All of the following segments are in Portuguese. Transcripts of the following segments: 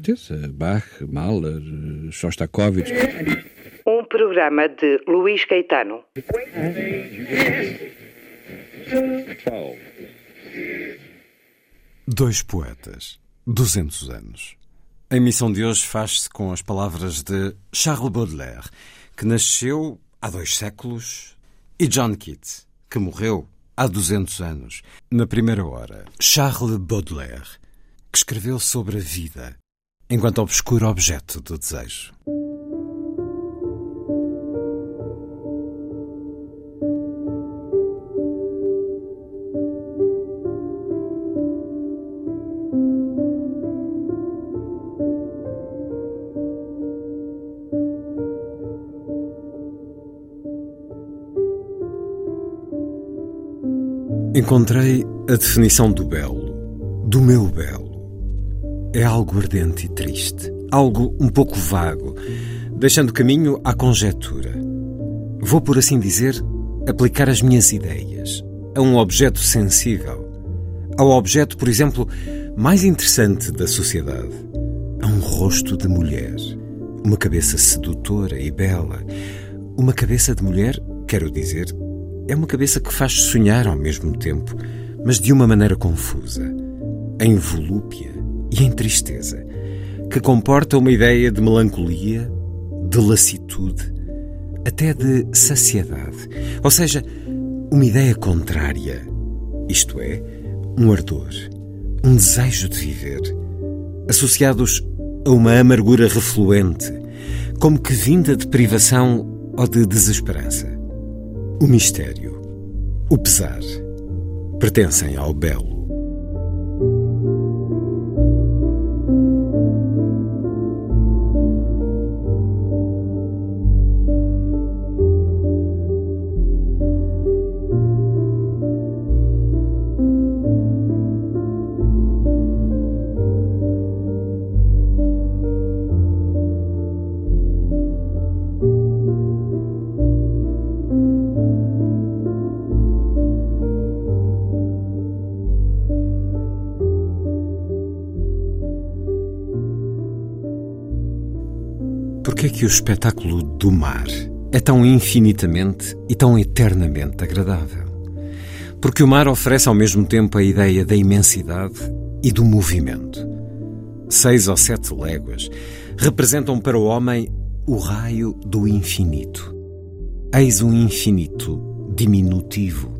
Certeza. Bach, Mahler, Shostakovich. Um programa de Luís Caetano. Dois poetas, 200 anos. A emissão de hoje faz-se com as palavras de Charles Baudelaire, que nasceu há dois séculos, e John Keats, que morreu há 200 anos. Na primeira hora, Charles Baudelaire, que escreveu sobre a vida enquanto obscuro objeto do desejo. Encontrei a definição do belo, do meu belo. É algo ardente e triste, algo um pouco vago, deixando caminho à conjetura. Vou, por assim dizer, aplicar as minhas ideias a um objeto sensível, ao objeto, por exemplo, mais interessante da sociedade, a um rosto de mulher, uma cabeça sedutora e bela, uma cabeça de mulher, quero dizer, é uma cabeça que faz sonhar ao mesmo tempo, mas de uma maneira confusa, em volúpia e em tristeza, que comporta uma ideia de melancolia, de lassitude, até de saciedade, ou seja, uma ideia contrária, isto é, um ardor, um desejo de viver, associados a uma amargura refluente, como que vinda de privação ou de desesperança. O mistério, o pesar, pertencem ao belo. Que o espetáculo do mar é tão infinitamente e tão eternamente agradável? Porque o mar oferece ao mesmo tempo a ideia da imensidade e do movimento. Seis ou sete léguas representam para o homem o raio do infinito. Eis um infinito diminutivo.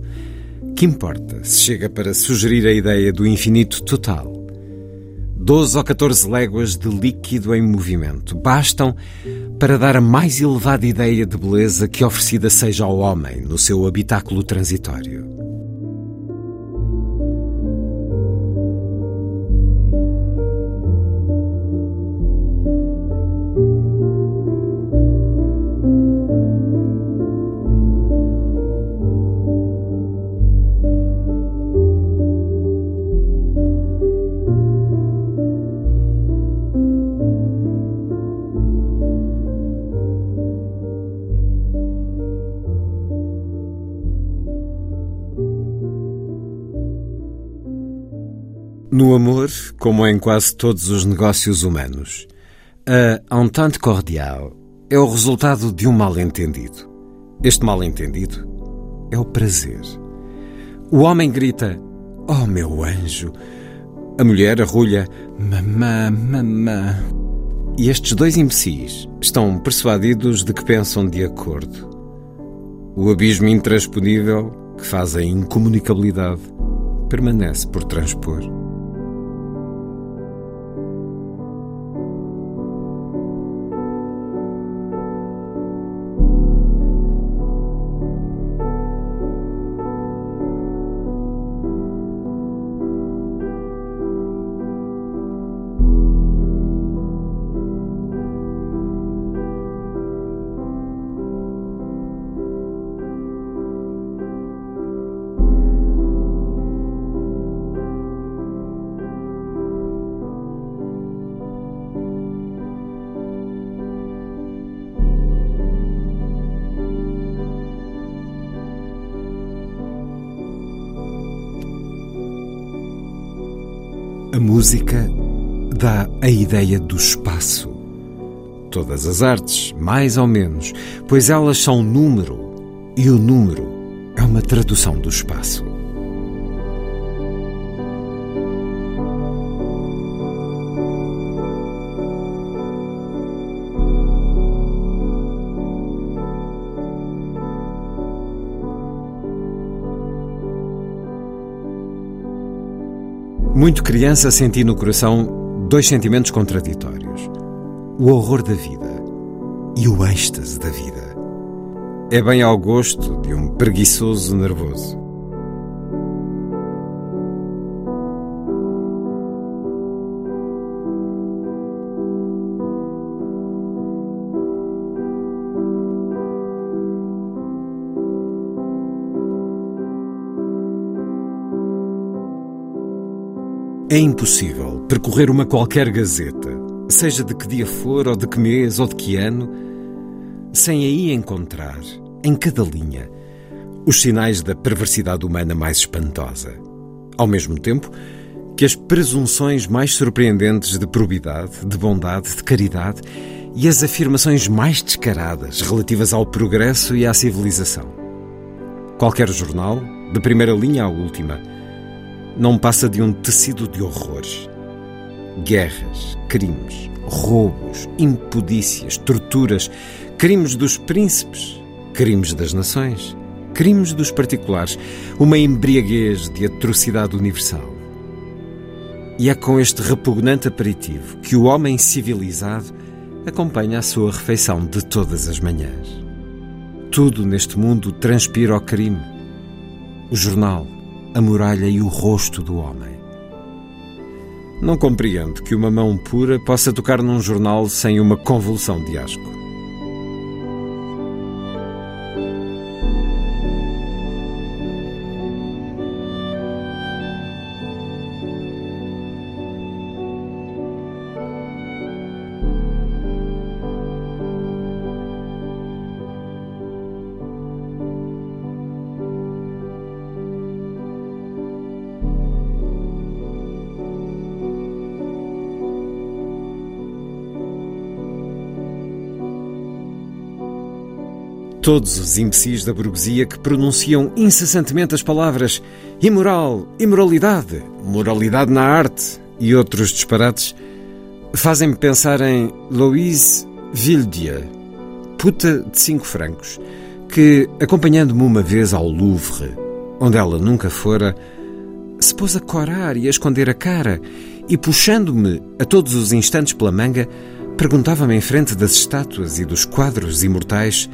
Que importa se chega para sugerir a ideia do infinito total? 12 ou 14 léguas de líquido em movimento bastam para dar a mais elevada ideia de beleza que oferecida seja ao homem no seu habitáculo transitório. No amor, como em quase todos os negócios humanos, a entente cordial é o resultado de um mal-entendido. Este mal-entendido é o prazer. O homem grita: Oh, meu anjo! A mulher arrulha: Mamã, mamã. E estes dois imbecis estão persuadidos de que pensam de acordo. O abismo intransponível, que faz a incomunicabilidade, permanece por transpor. Música dá a ideia do espaço. Todas as artes, mais ou menos, pois elas são número e o número é uma tradução do espaço. Muito criança senti no coração dois sentimentos contraditórios: o horror da vida e o êxtase da vida. É bem ao gosto de um preguiçoso nervoso. É impossível percorrer uma qualquer gazeta, seja de que dia for, ou de que mês, ou de que ano, sem aí encontrar, em cada linha, os sinais da perversidade humana mais espantosa. Ao mesmo tempo que as presunções mais surpreendentes de probidade, de bondade, de caridade e as afirmações mais descaradas relativas ao progresso e à civilização. Qualquer jornal, de primeira linha à última, não passa de um tecido de horrores. Guerras, crimes, roubos, impudícias, torturas, crimes dos príncipes, crimes das nações, crimes dos particulares, uma embriaguez de atrocidade universal. E é com este repugnante aperitivo que o homem civilizado acompanha a sua refeição de todas as manhãs. Tudo neste mundo transpira o crime. O jornal, a muralha e o rosto do homem. Não compreendo que uma mão pura possa tocar num jornal sem uma convulsão de asco. Todos os imbecis da burguesia que pronunciam incessantemente as palavras imoral, imoralidade, moralidade na arte e outros disparates fazem-me pensar em Louise Villedieu, puta de cinco francos, que, acompanhando-me uma vez ao Louvre, onde ela nunca fora, se pôs a corar e a esconder a cara e, puxando-me a todos os instantes pela manga, perguntava-me em frente das estátuas e dos quadros imortais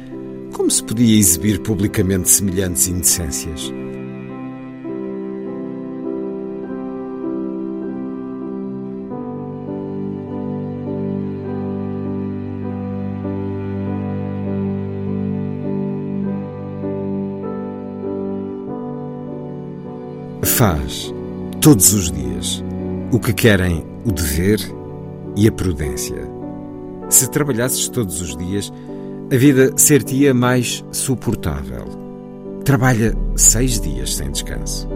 como se podia exibir publicamente semelhantes indecências? Faz, todos os dias, o que querem o dever e a prudência. Se trabalhasses todos os dias, a vida ser-te-ia mais suportável. Trabalha seis dias sem descanso.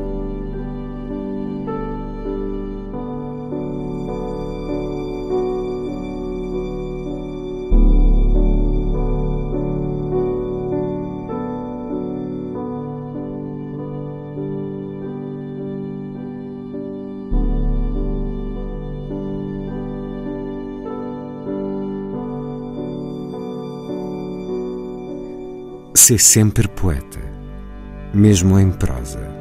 Ser sempre poeta, mesmo em prosa.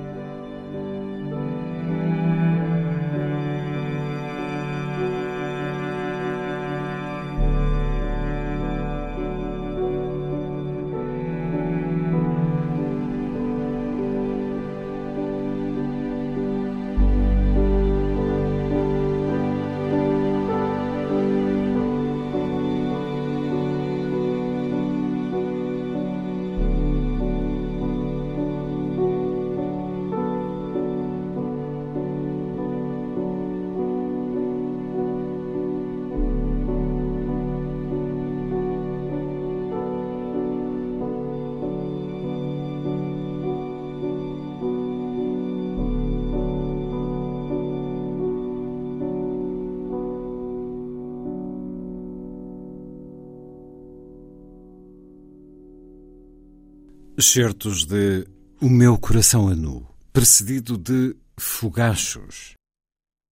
Certos de O Meu Coração a Nu, precedido de Fogachos.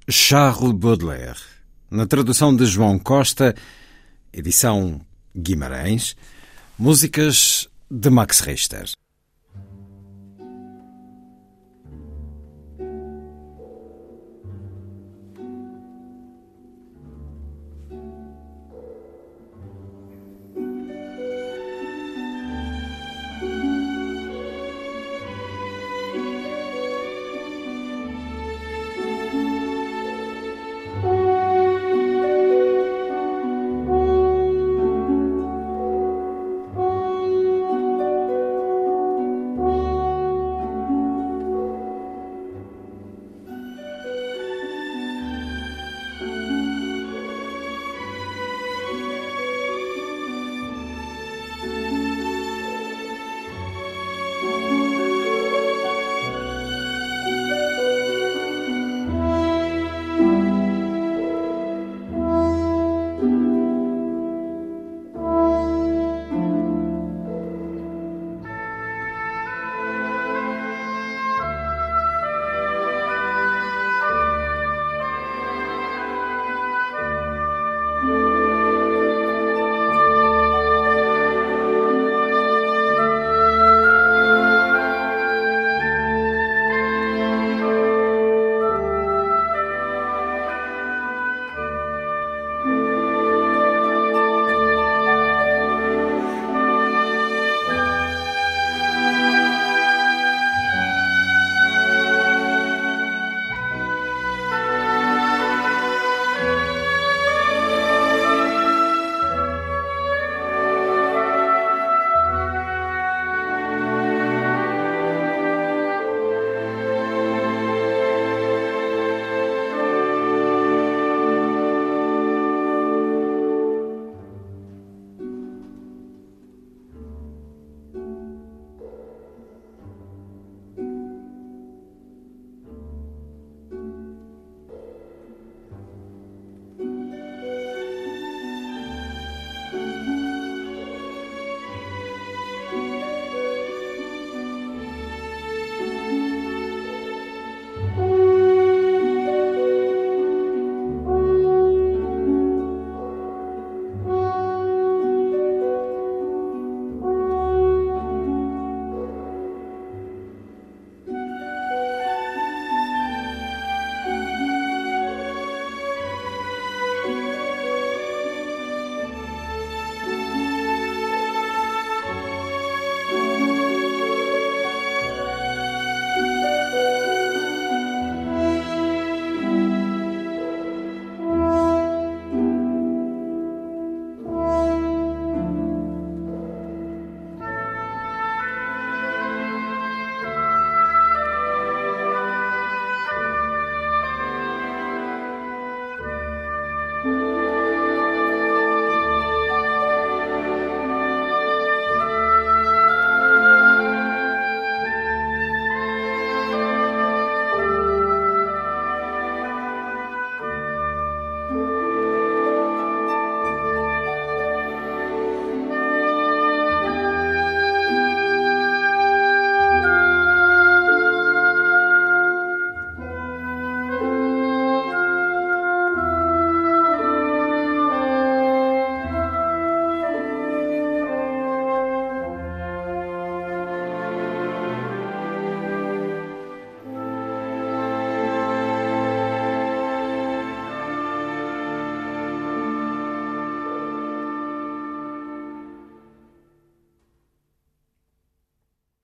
Charles Baudelaire, na tradução de João Costa, edição Guimarães, músicas de Max Richter.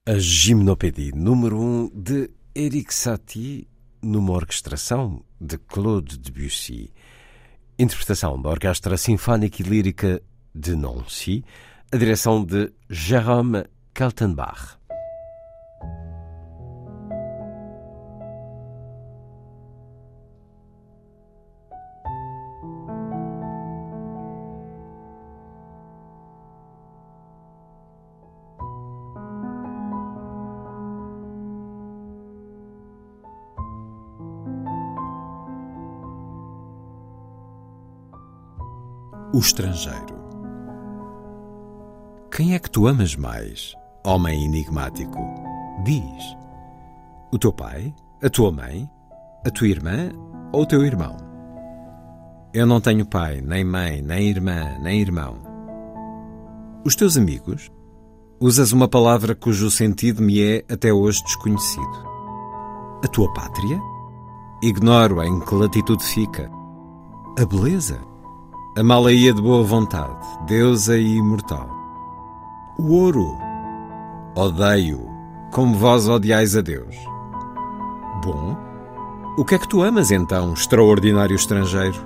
A Gimnopédie número 1 um de Eric Satie, numa orquestração de Claude Debussy. Interpretação da Orquestra Sinfónica e Lírica de Nancy, a direção de Jérôme Kaltenbach. O estrangeiro. Quem é que tu amas mais? homem enigmático, diz: O teu pai, a tua mãe, a tua irmã ou o teu irmão? Eu não tenho pai, nem mãe, nem irmã, nem irmão. Os teus amigos? Usas uma palavra cujo sentido me é até hoje desconhecido. A tua pátria? Ignoro em que latitude fica. A beleza? A malaia de boa vontade, deusa e imortal. O ouro? Odeio, como vós odiais a Deus. Bom, o que é que tu amas então, extraordinário estrangeiro?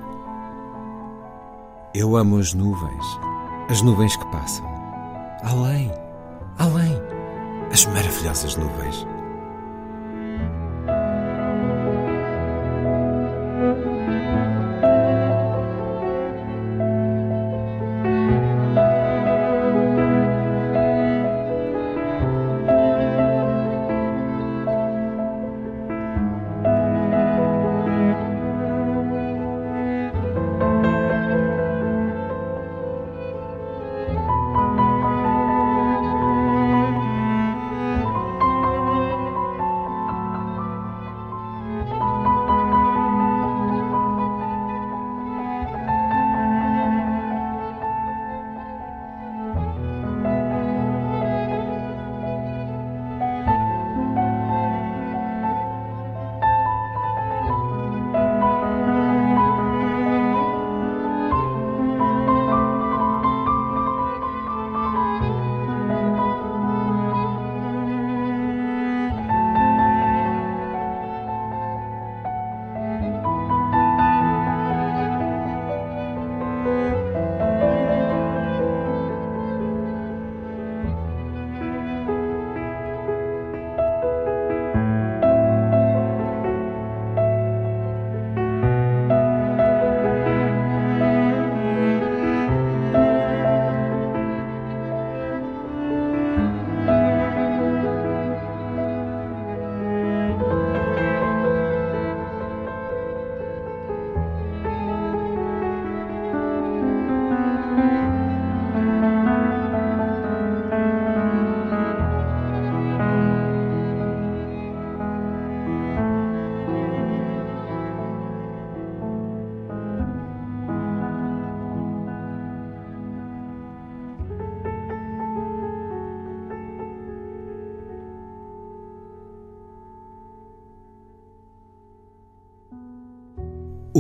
Eu amo as nuvens, as nuvens que passam. Além além, as maravilhosas nuvens.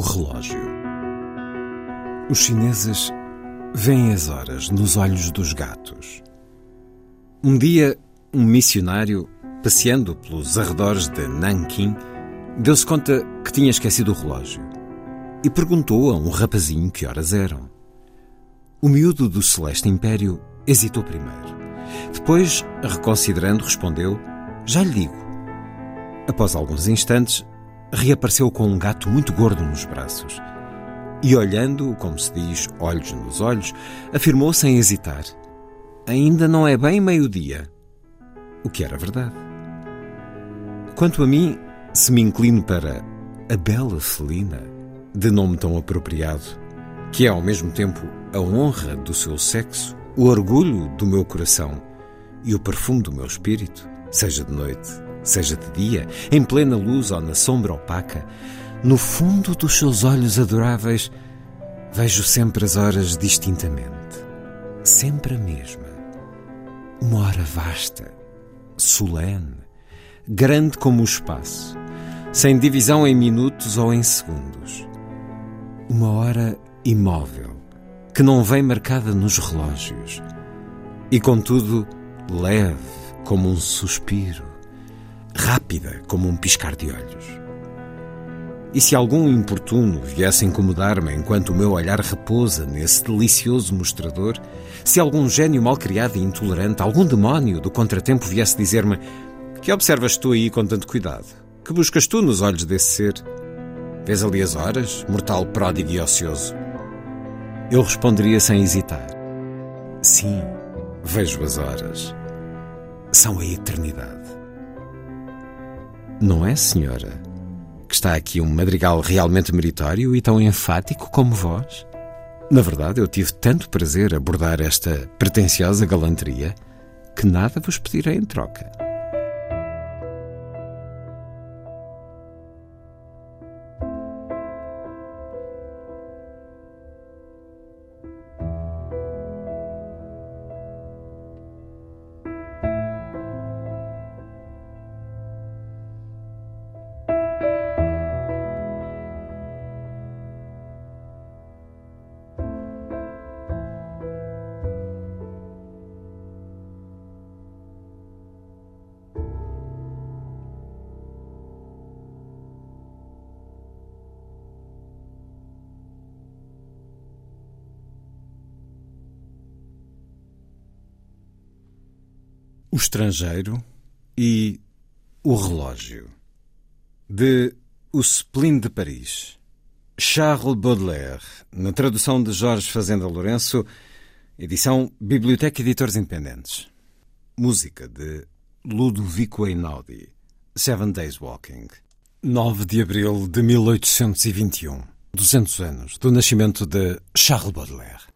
Relógio. Os chineses veem as horas nos olhos dos gatos. Um dia, um missionário, passeando pelos arredores de Nanquim, deu-se conta que tinha esquecido o relógio e perguntou a um rapazinho que horas eram. O miúdo do Celeste Império hesitou primeiro. Depois, reconsiderando, respondeu: Já lhe digo. Após alguns instantes, reapareceu com um gato muito gordo nos braços. E olhando, como se diz, olhos nos olhos, afirmou sem hesitar: Ainda não é bem meio-dia. O que era verdade. Quanto a mim, se me inclino para a bela Celina, de nome tão apropriado, que é ao mesmo tempo a honra do seu sexo, o orgulho do meu coração e o perfume do meu espírito, seja de noite, seja de dia, em plena luz ou na sombra opaca, no fundo dos seus olhos adoráveis, vejo sempre as horas distintamente. Sempre a mesma. Uma hora vasta, solene, grande como o espaço, sem divisão em minutos ou em segundos. Uma hora imóvel, que não vem marcada nos relógios, e contudo leve como um suspiro rápida como um piscar de olhos. E se algum importuno viesse incomodar-me enquanto o meu olhar repousa nesse delicioso mostrador, se algum gênio mal criado e intolerante, algum demónio do contratempo viesse dizer-me: Que observas tu aí com tanto cuidado? Que buscas tu nos olhos desse ser? Vês ali as horas, mortal pródigo e ocioso? Eu responderia sem hesitar: Sim, vejo as horas. São a eternidade. Não é, senhora? Que está aqui um madrigal realmente meritório e tão enfático como vós? Na verdade, eu tive tanto prazer abordar esta pretensiosa galanteria que nada vos pedirei em troca. Estrangeiro e O Relógio, de O Spleen de Paris. Charles Baudelaire, na tradução de Jorge Fazenda Lourenço, edição Biblioteca Editores Independentes. Música de Ludovico Einaudi, Seven Days Walking. 9 de abril de 1821, 200 anos do nascimento de Charles Baudelaire.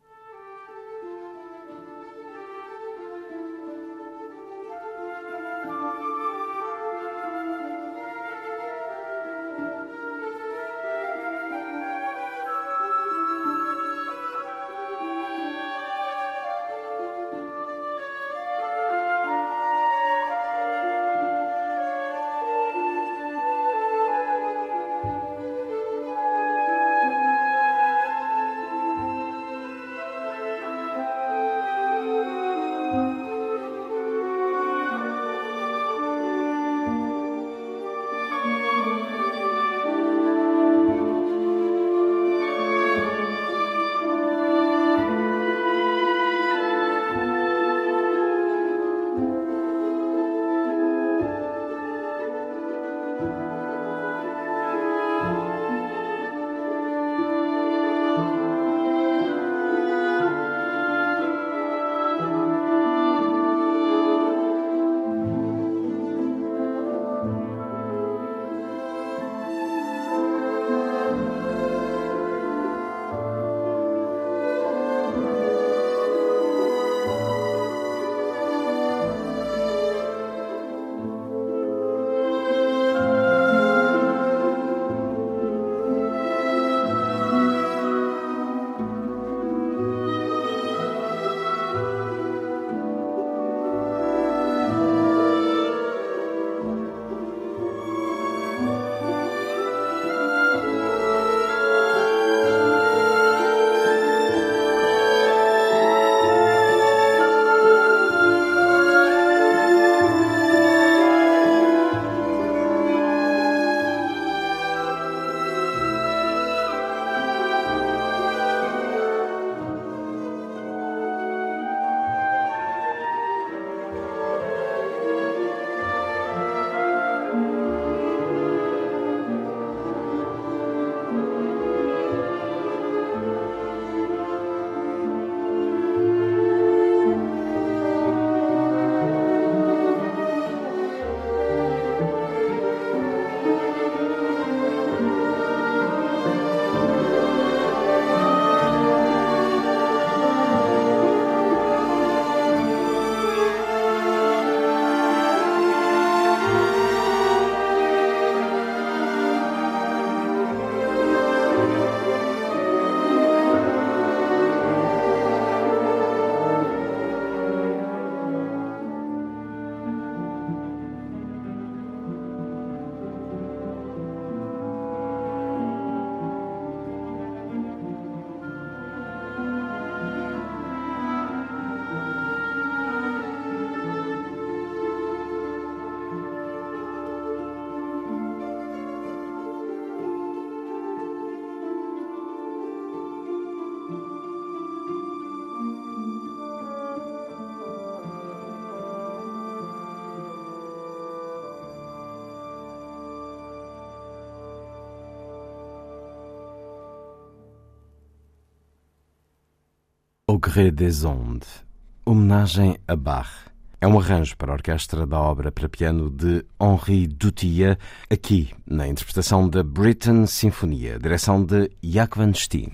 Gré des ondes, homenagem a Bach. É um arranjo para a orquestra da obra para piano de Henri Dutilleux, aqui na interpretação da Britain Sinfonia, direção de Jack Van Steen.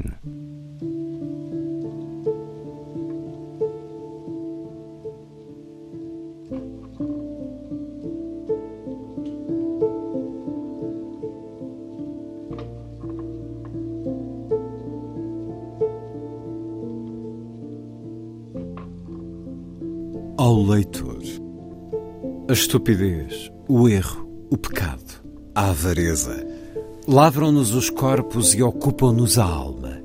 Estupidez, o erro, o pecado, a avareza lavram-nos os corpos e ocupam-nos a alma.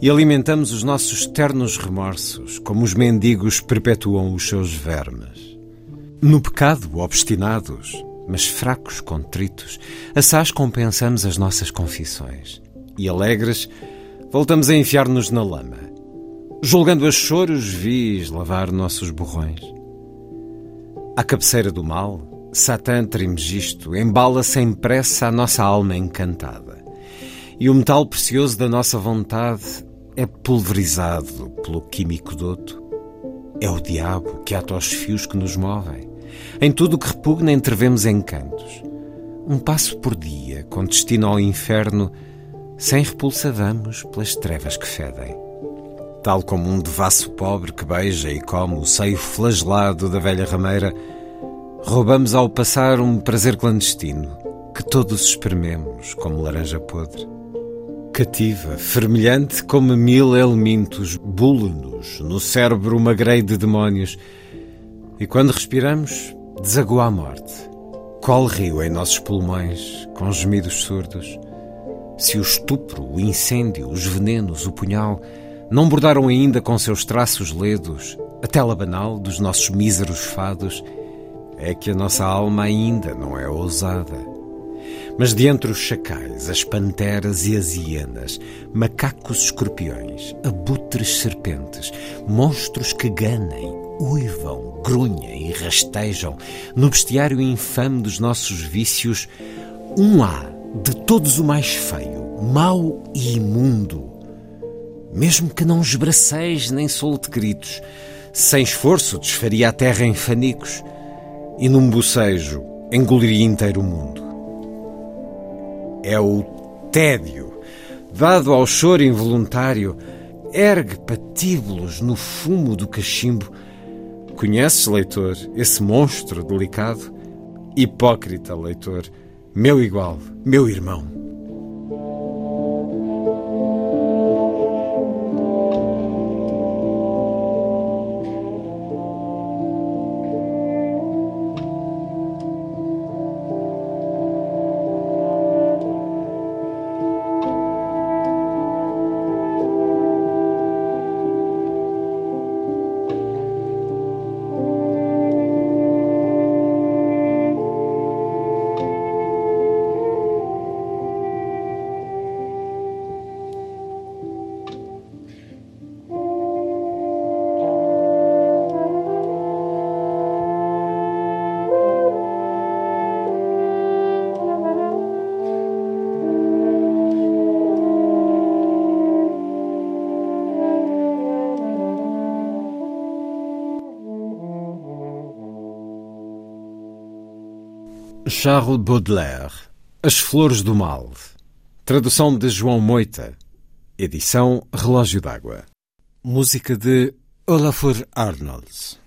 E alimentamos os nossos ternos remorsos, como os mendigos perpetuam os seus vermes. No pecado, obstinados, mas fracos, contritos, assaz compensamos as nossas confissões. E alegres, voltamos a enfiar-nos na lama, julgando a choros vis lavar nossos borrões. À cabeceira do mal, Satã Trimegisto embala sem pressa a nossa alma encantada. E o metal precioso da nossa vontade é pulverizado pelo químico doto. É o diabo que ata os fios que nos movem. Em tudo o que repugna entrevemos encantos. Um passo por dia, com destino ao inferno, sem repulsa vamos pelas trevas que fedem. Tal como um devasso pobre que beija e come o seio flagelado da velha rameira, roubamos ao passar um prazer clandestino que todos esprememos como laranja podre. Cativa, fermilhante como mil elementos, bule-nos no cérebro uma grei de demónios e quando respiramos, desagoa a morte. Qual rio em nossos pulmões, com gemidos surdos? Se o estupro, o incêndio, os venenos, o punhal não bordaram ainda com seus traços ledos a tela banal dos nossos míseros fados, é que a nossa alma ainda não é ousada. Mas de entre os chacais, as panteras e as hienas, macacos escorpiões, abutres serpentes, monstros que ganem, uivam, grunhem e rastejam, no bestiário infame dos nossos vícios, um há de todos o mais feio, mau e imundo. Mesmo que não esbraceis nem solte gritos, sem esforço desfaria a terra em fanicos e num bocejo engoliria inteiro o mundo. É o tédio, dado ao choro involuntário, ergue patíbulos no fumo do cachimbo. Conheces, leitor, esse monstro delicado? Hipócrita, leitor, meu igual, meu irmão. Charles Baudelaire As Flores do Mal. Tradução de João Moita. Edição Relógio d'Água. Música de Olafur Arnolds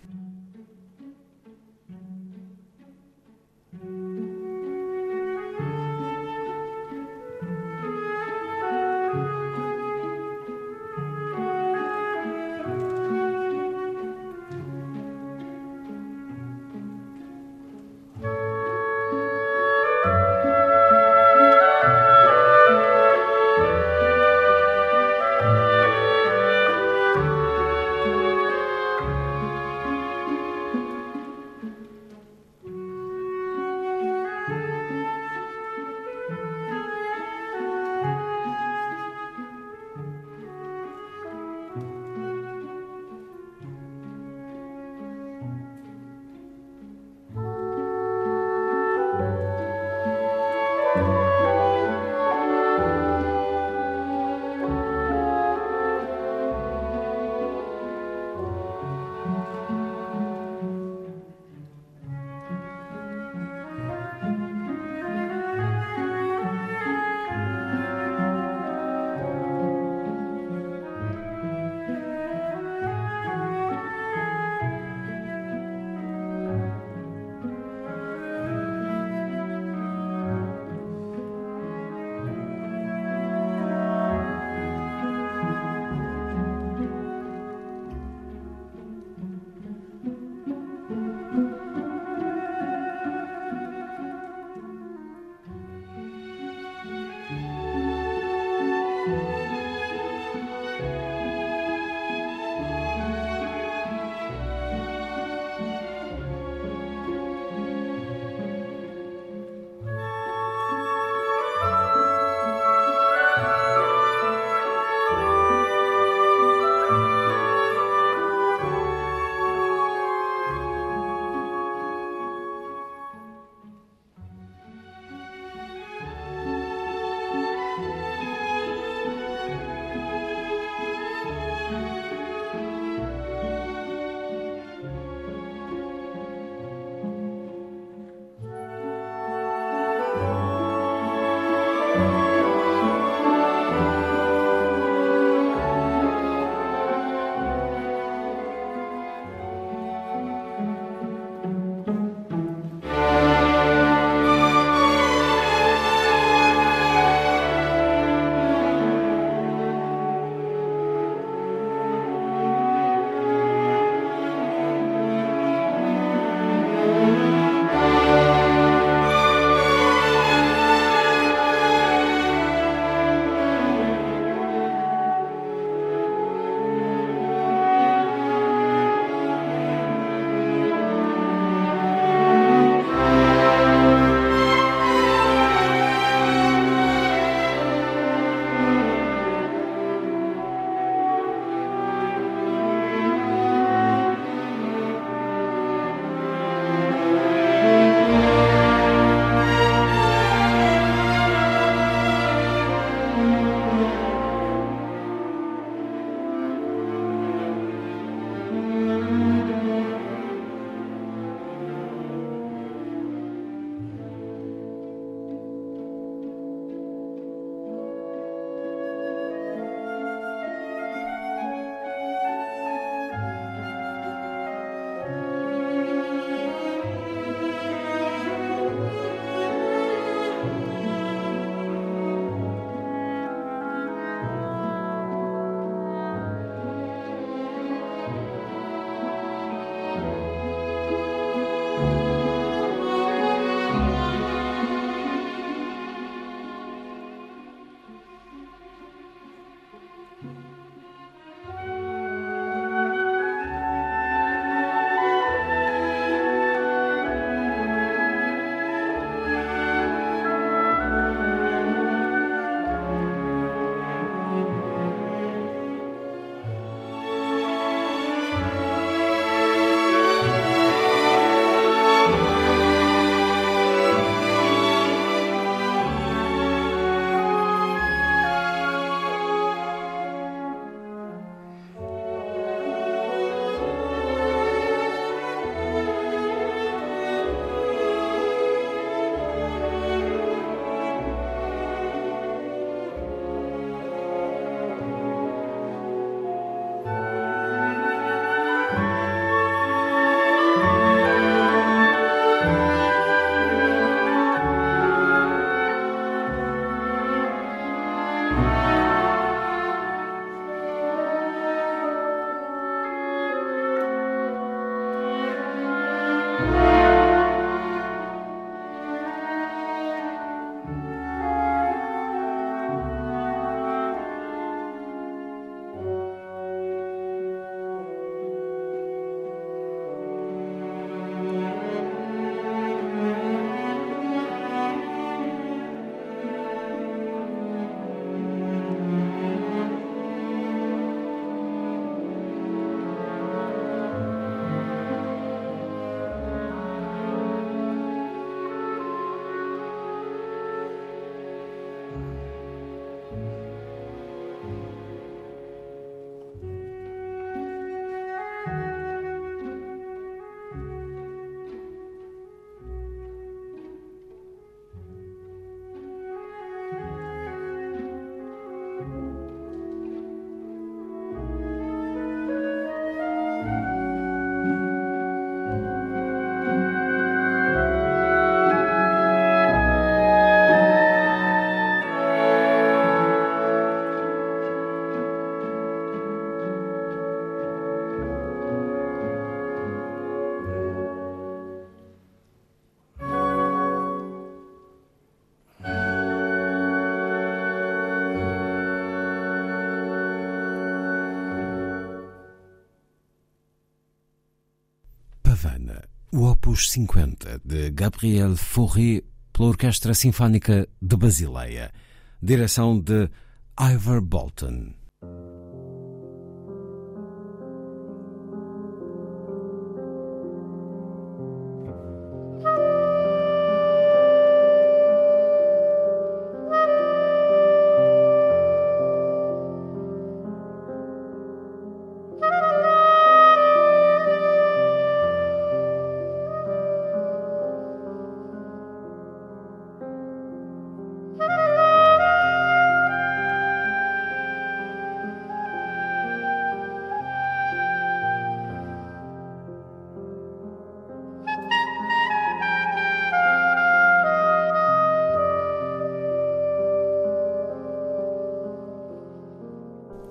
Opus 50 de Gabriel Fauré pela Orquestra Sinfónica de Basileia, direção de Ivor Bolton.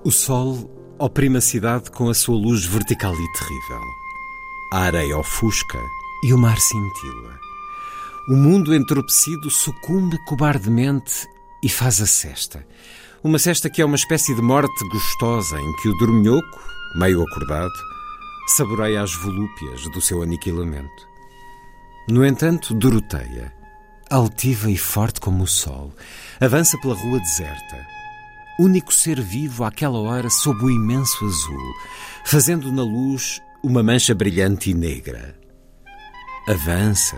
O sol oprime a cidade com a sua luz vertical e terrível. A areia ofusca e o mar cintila. O mundo entorpecido sucumbe cobardemente e faz a cesta. Uma cesta que é uma espécie de morte gostosa em que o dorminhoco, meio acordado, saboreia as volúpias do seu aniquilamento. No entanto, Doroteia, altiva e forte como o sol, avança pela rua deserta único ser vivo àquela hora sob o imenso azul, fazendo na luz uma mancha brilhante e negra. Avança,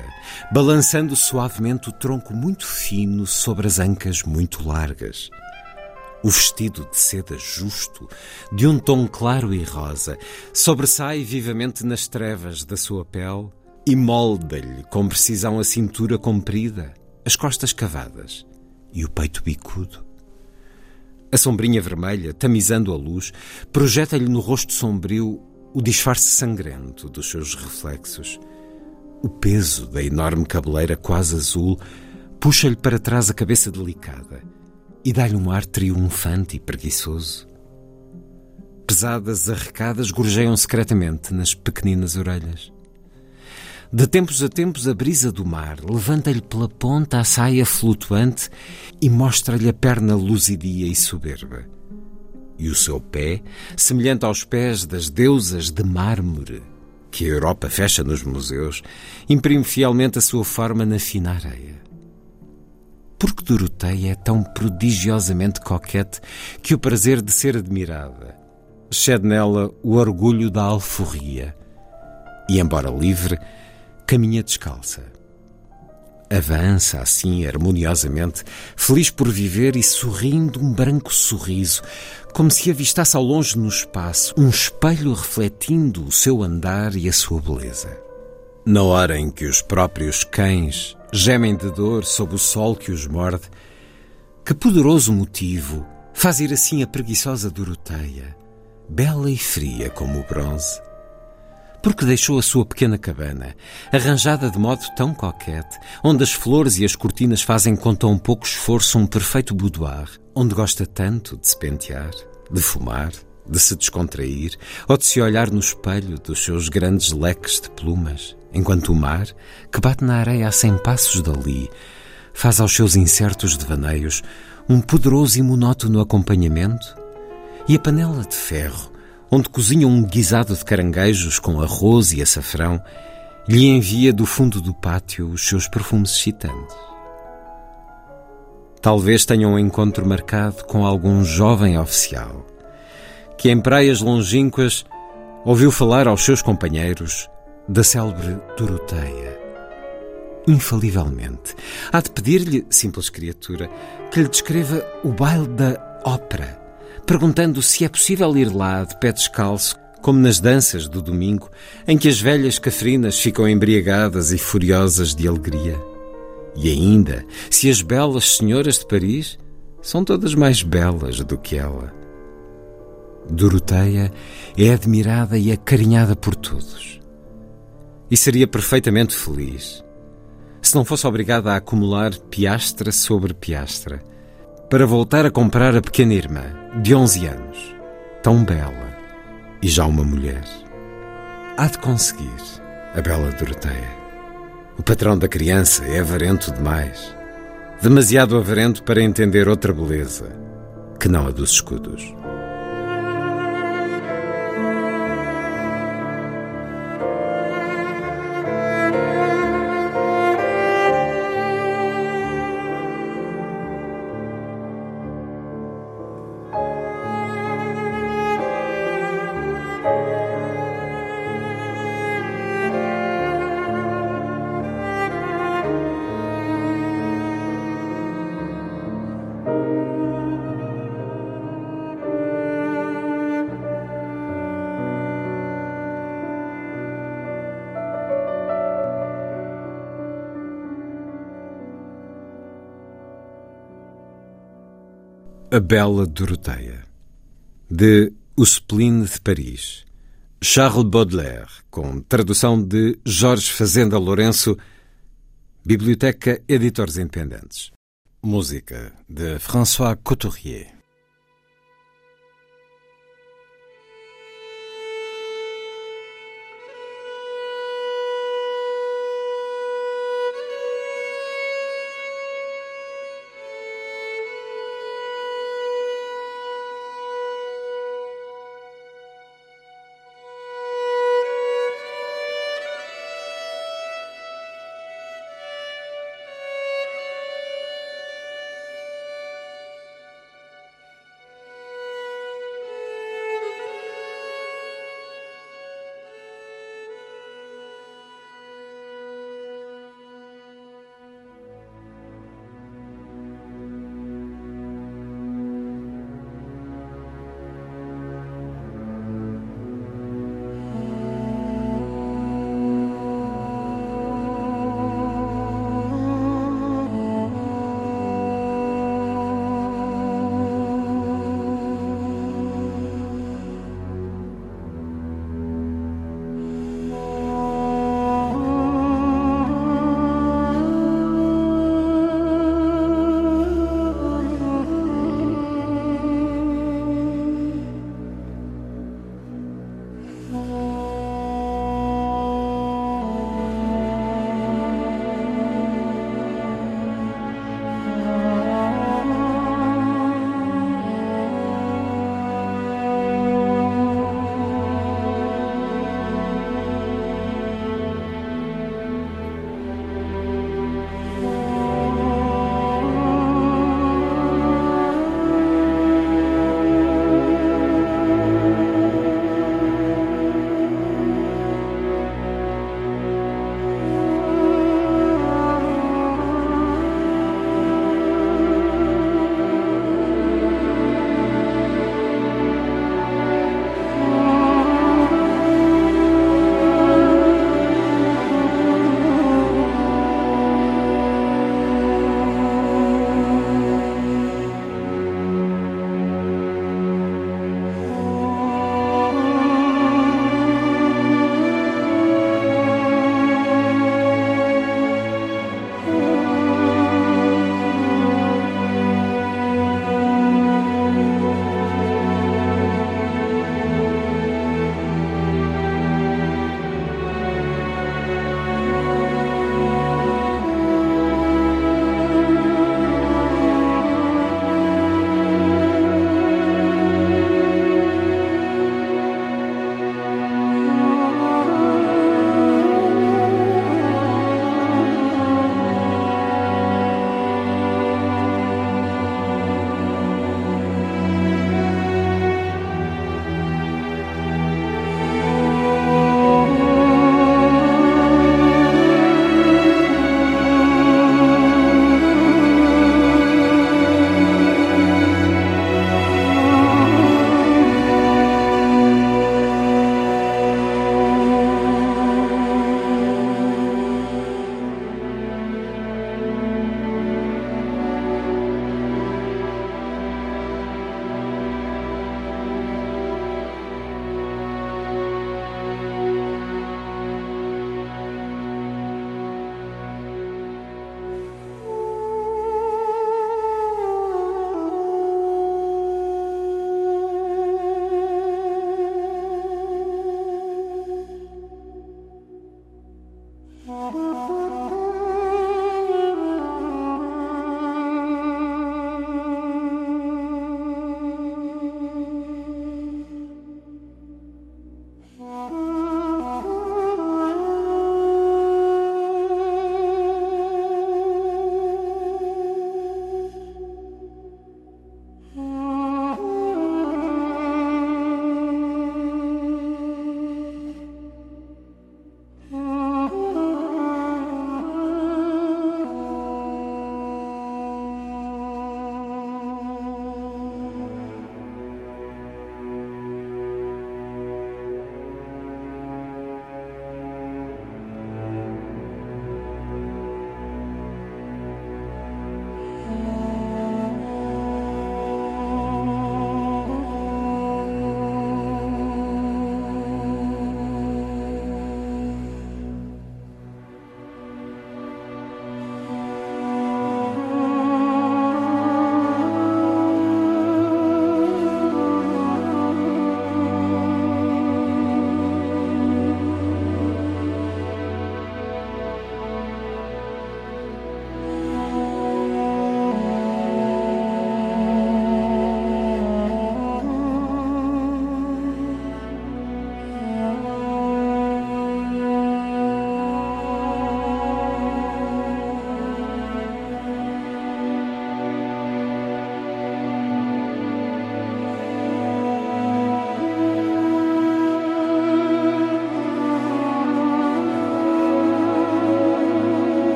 balançando suavemente o tronco muito fino sobre as ancas muito largas. O vestido de seda justo, de um tom claro e rosa, sobressai vivamente nas trevas da sua pele e molda-lhe com precisão a cintura comprida, as costas cavadas e o peito bicudo. A sombrinha vermelha, tamizando a luz, projeta-lhe no rosto sombrio o disfarce sangrento dos seus reflexos. O peso da enorme cabeleira quase azul puxa-lhe para trás a cabeça delicada e dá-lhe um ar triunfante e preguiçoso. Pesadas arrecadas gorjeiam secretamente nas pequeninas orelhas. De tempos a tempos, a brisa do mar levanta-lhe pela ponta a saia flutuante e mostra-lhe a perna luzidia e soberba. E o seu pé, semelhante aos pés das deusas de mármore que a Europa fecha nos museus, imprime fielmente a sua forma na fina areia. Porque Doroteia é tão prodigiosamente coquete que o prazer de ser admirada excede nela o orgulho da alforria. E, embora livre, caminha descalça. Avança assim harmoniosamente, feliz por viver e sorrindo um branco sorriso, como se avistasse ao longe no espaço um espelho refletindo o seu andar e a sua beleza. Na hora em que os próprios cães gemem de dor sob o sol que os morde, que poderoso motivo faz ir assim a preguiçosa Doroteia, bela e fria como o bronze, porque deixou a sua pequena cabana, arranjada de modo tão coquete, onde as flores e as cortinas fazem com tão pouco esforço um perfeito boudoir, onde gosta tanto de se pentear, de fumar, de se descontrair, ou de se olhar no espelho dos seus grandes leques de plumas, enquanto o mar, que bate na areia a cem passos dali, faz aos seus incertos devaneios um poderoso e monótono acompanhamento, e a panela de ferro, onde cozinha um guisado de caranguejos com arroz e açafrão, lhe envia do fundo do pátio os seus perfumes excitantes. Talvez tenha um encontro marcado com algum jovem oficial, que em praias longínquas ouviu falar aos seus companheiros da célebre Doroteia. Infalivelmente, há de pedir-lhe, simples criatura, que lhe descreva o baile da ópera perguntando se é possível ir lá de pé descalço, como nas danças do domingo, em que as velhas cafrinas ficam embriagadas e furiosas de alegria. E ainda, se as belas senhoras de Paris são todas mais belas do que ela. Doroteia é admirada e acarinhada por todos. E seria perfeitamente feliz se não fosse obrigada a acumular piastra sobre piastra para voltar a comprar a pequena irmã, de 11 anos, tão bela e já uma mulher. Há de conseguir, a bela Doroteia. O patrão da criança é avarento demais, demasiado avarento para entender outra beleza que não a dos escudos. A Bela Doroteia, de Spleen de Paris, Charles Baudelaire, com tradução de Jorge Fazenda Lourenço, Biblioteca Editores Independentes. Música de François Couturier.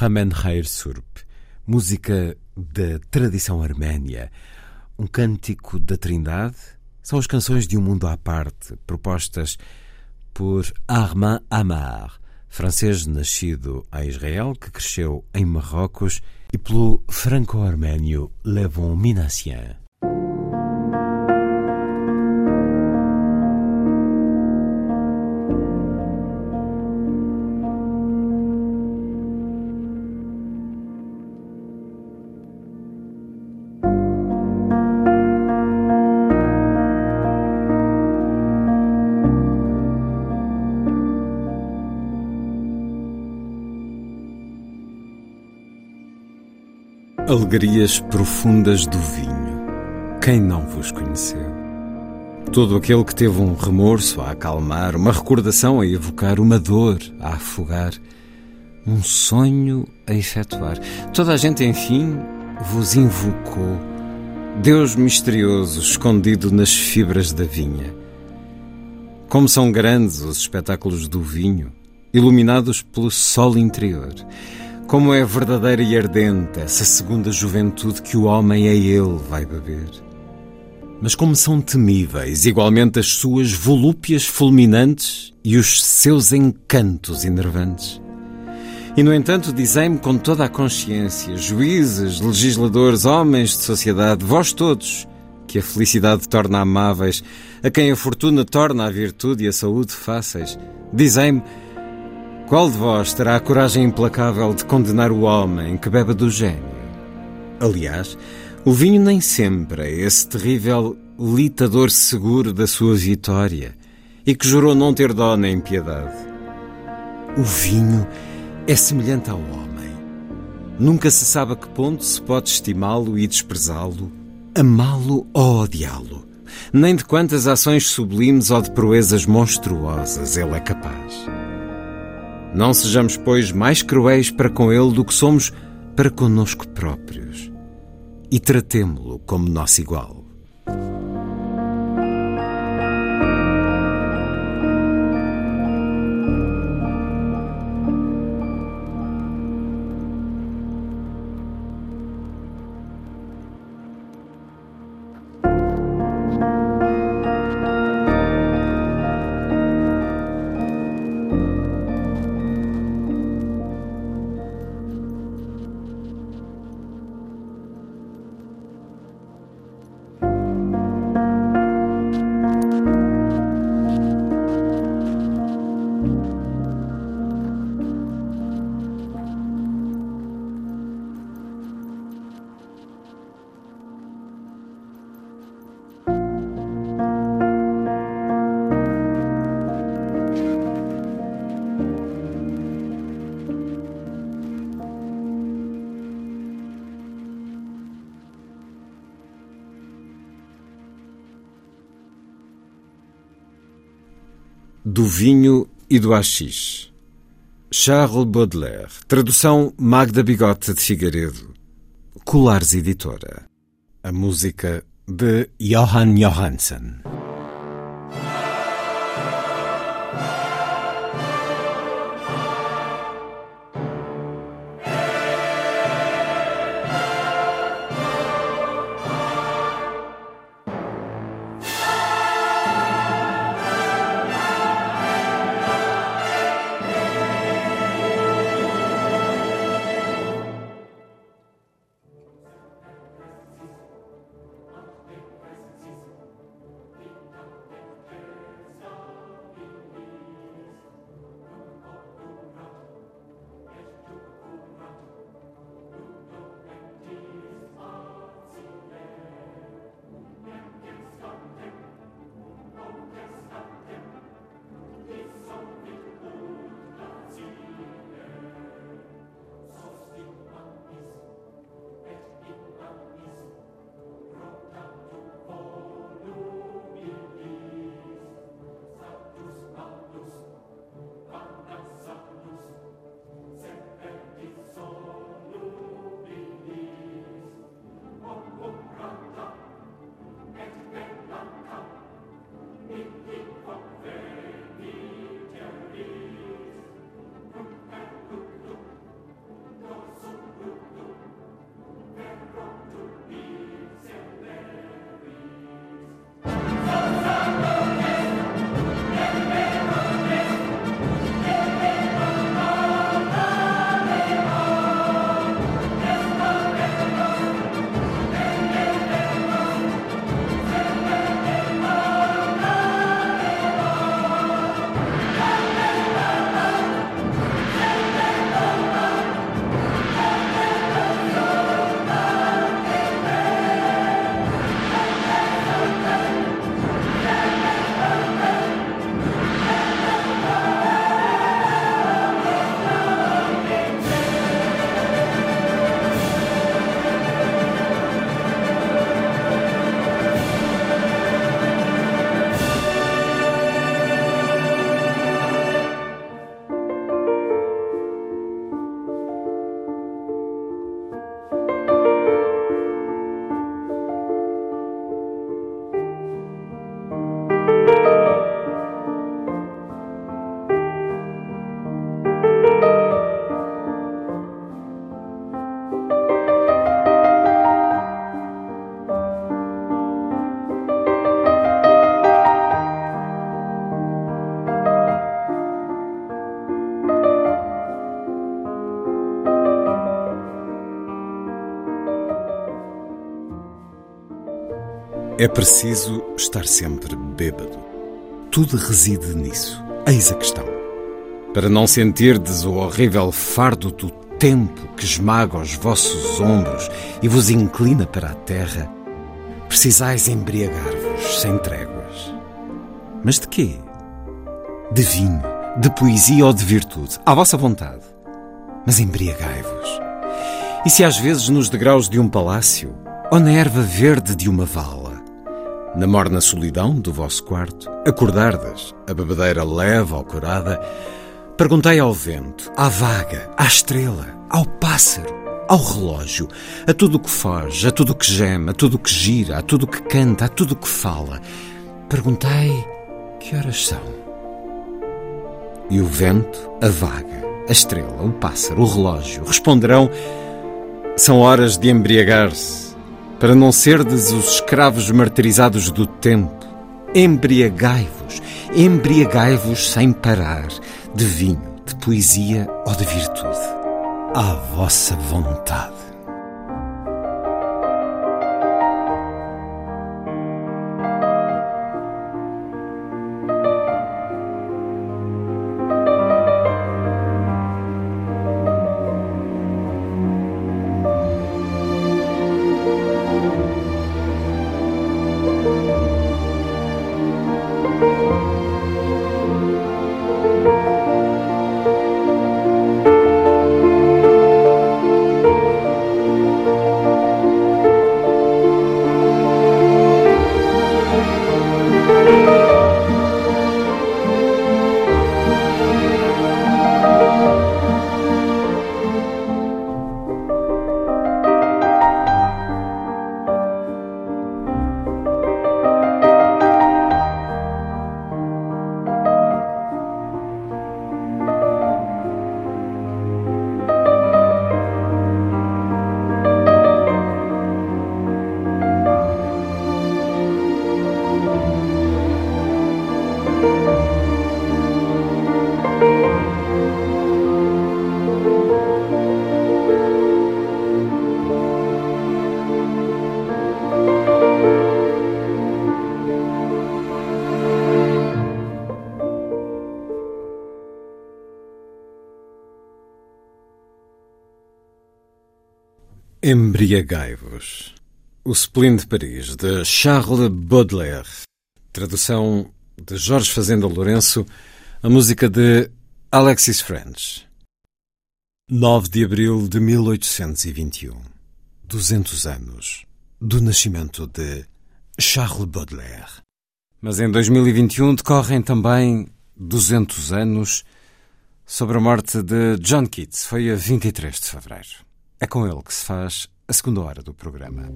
Ramen Khair Surp, música da tradição arménia, um cântico da Trindade, são as canções de um mundo à parte, propostas por Armand Amar, francês nascido em Israel, que cresceu em Marrocos, e pelo franco-arménio Levon Minassian. Alegrias profundas do vinho. Quem não vos conheceu? Todo aquele que teve um remorso a acalmar, uma recordação a evocar, uma dor a afogar, um sonho a efetuar. Toda a gente, enfim, vos invocou. Deus misterioso escondido nas fibras da vinha. Como são grandes os espetáculos do vinho, iluminados pelo sol interior. Como é verdadeira e ardente essa segunda juventude que o homem a ele vai beber. Mas como são temíveis igualmente as suas volúpias fulminantes e os seus encantos enervantes. E no entanto, dizei-me com toda a consciência, juízes, legisladores, homens de sociedade, vós todos, que a felicidade torna amáveis, a quem a fortuna torna a virtude e a saúde fáceis, dizei-me qual de vós terá a coragem implacável de condenar o homem que bebe do gênio? Aliás, o vinho nem sempre é esse terrível litador seguro da sua vitória e que jurou não ter dó nem piedade. O vinho é semelhante ao homem. Nunca se sabe a que ponto se pode estimá-lo e desprezá-lo, amá-lo ou odiá-lo. Nem de quantas ações sublimes ou de proezas monstruosas ele é capaz. Não sejamos, pois, mais cruéis para com ele do que somos para conosco próprios. E tratemo-lo como nosso igual. Do vinho e do haxixe. Charles Baudelaire. Tradução Magda Bigote de Figueiredo. Colares Editora. A música de Johan Johansson. É preciso estar sempre bêbado. Tudo reside nisso. Eis a questão. Para não sentirdes o horrível fardo do tempo que esmaga os vossos ombros e vos inclina para a terra, precisais embriagar-vos sem tréguas. Mas de quê? De vinho, de poesia ou de virtude, à vossa vontade. Mas embriagai-vos. E se às vezes nos degraus de um palácio, ou na erva verde de uma vala, na morna solidão do vosso quarto, acordardas, a bebedeira leve ou curada, perguntai ao vento, à vaga, à estrela, ao pássaro, ao relógio, a tudo o que foge, a tudo o que geme, a tudo o que gira, a tudo o que canta, a tudo o que fala. Perguntai que horas são. E o vento, a vaga, a estrela, o pássaro, o relógio responderão: são horas de embriagar-se para não serdes os escravos martirizados do tempo. Embriagai-vos, embriagai-vos sem parar, de vinho, de poesia ou de virtude, à vossa vontade. Embriagai-vos. O Spleen de Paris, de Charles Baudelaire. Tradução de Jorge Fazenda Lourenço. A música de Alexis French. 9 de abril de 1821. 200 anos do nascimento de Charles Baudelaire. Mas em 2021 decorrem também 200 anos sobre a morte de John Keats. Foi a 23 de fevereiro. É com ele que se faz a segunda hora do programa.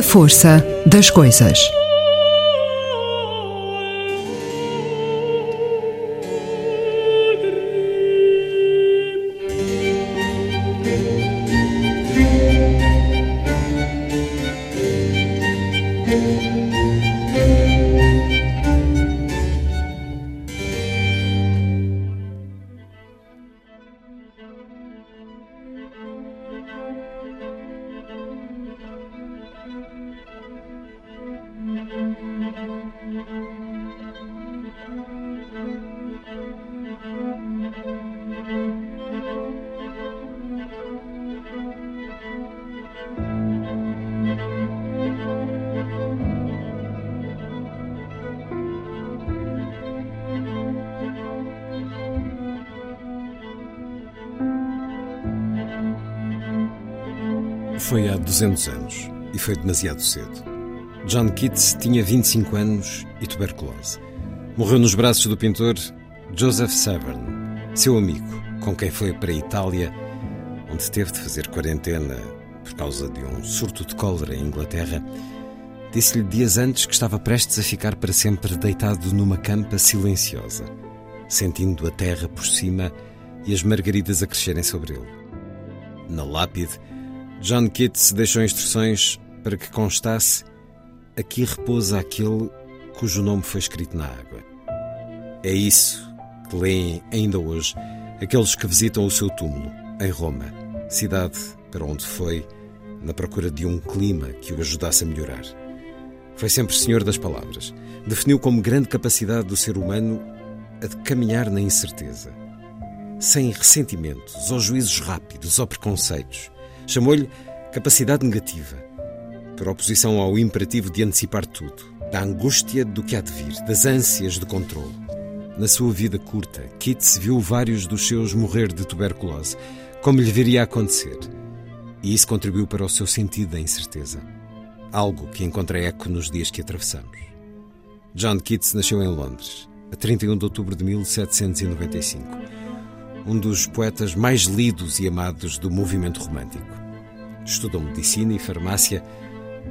A força das coisas. 200 anos e foi demasiado cedo. John Keats tinha 25 anos e tuberculose. Morreu nos braços do pintor Joseph Severn, seu amigo, com quem foi para a Itália, onde teve de fazer quarentena por causa de um surto de cólera em Inglaterra, Disse-lhe dias antes que estava prestes a ficar para sempre deitado numa campa silenciosa, sentindo a terra por cima e as margaridas a crescerem sobre ele. Na lápide, John Keats deixou instruções para que constasse: aqui repousa aquele cujo nome foi escrito na água. É isso que leem ainda hoje aqueles que visitam o seu túmulo, em Roma, cidade para onde foi na procura de um clima que o ajudasse a melhorar. Foi sempre senhor das palavras. Definiu como grande capacidade do ser humano a de caminhar na incerteza, sem ressentimentos ou juízos rápidos ou preconceitos. Chamou-lhe capacidade negativa, por oposição ao imperativo de antecipar tudo, da angústia do que há de vir, das ânsias de controle. Na sua vida curta, Keats viu vários dos seus morrer de tuberculose, como lhe viria a acontecer e isso contribuiu para o seu sentido da incerteza. Algo que encontra eco nos dias que atravessamos. John Keats nasceu em Londres, a 31 de outubro de 1795. Um dos poetas mais lidos e amados do movimento romântico. Estudou medicina e farmácia,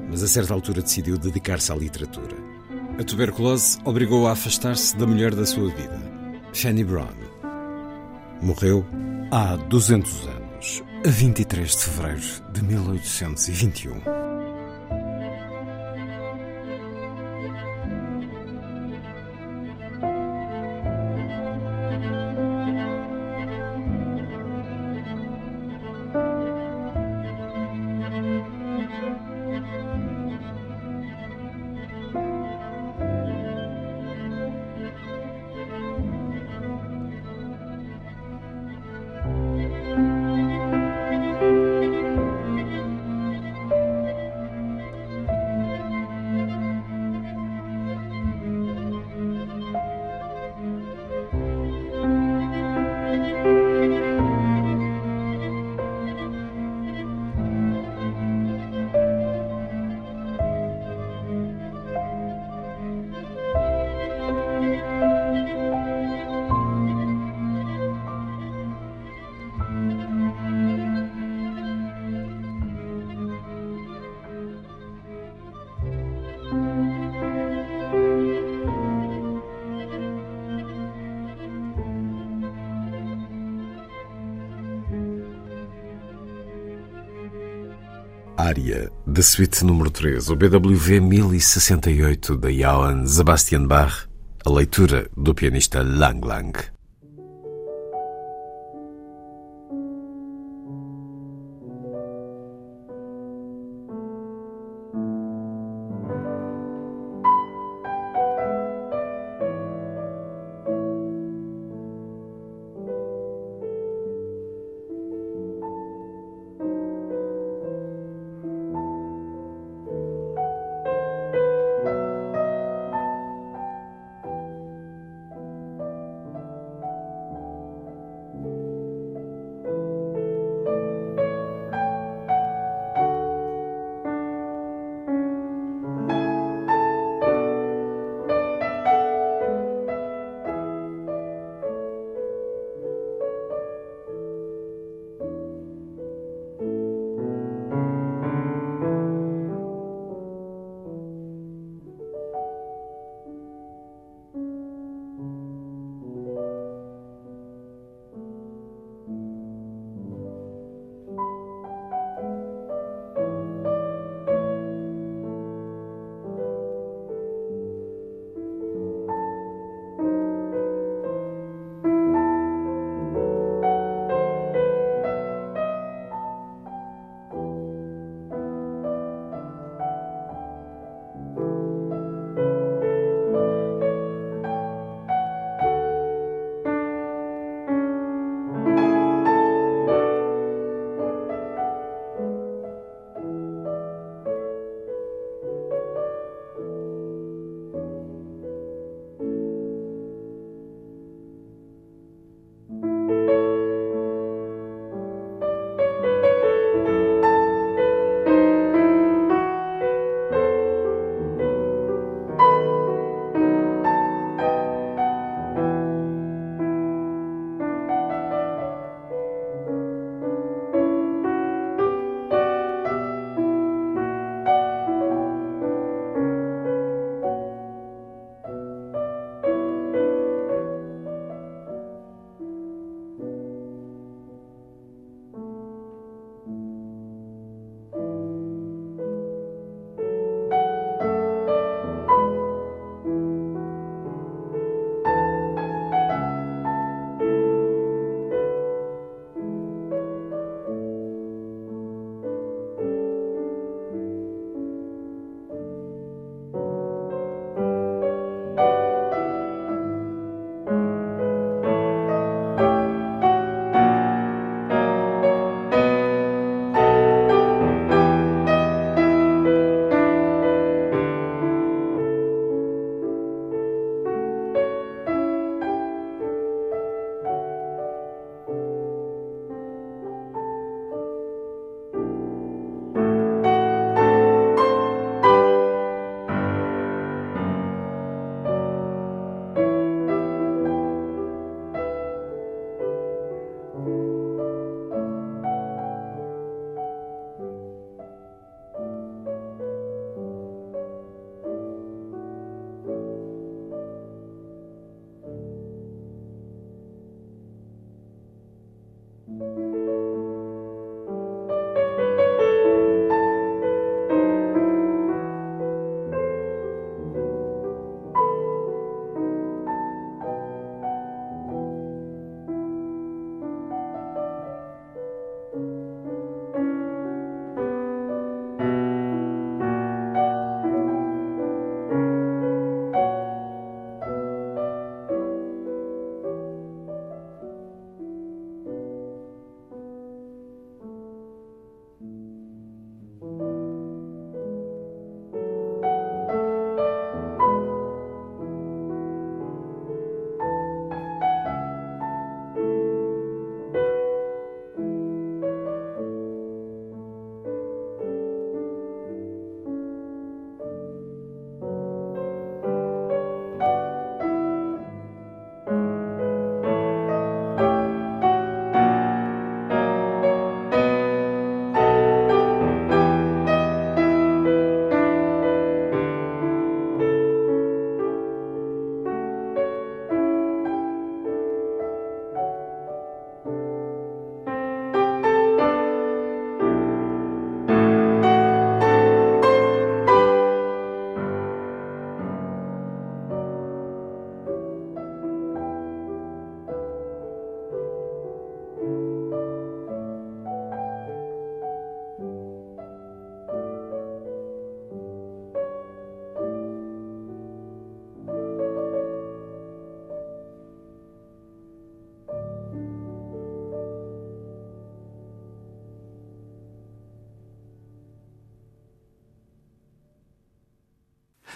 mas a certa altura decidiu dedicar-se à literatura. A tuberculose obrigou-o a afastar-se da mulher da sua vida, Fanny Brown. Morreu há 200 anos, a 23 de fevereiro de 1821. Da suíte número 3, o BWV 1068 de Johann Sebastian Bach, a leitura do pianista Lang Lang.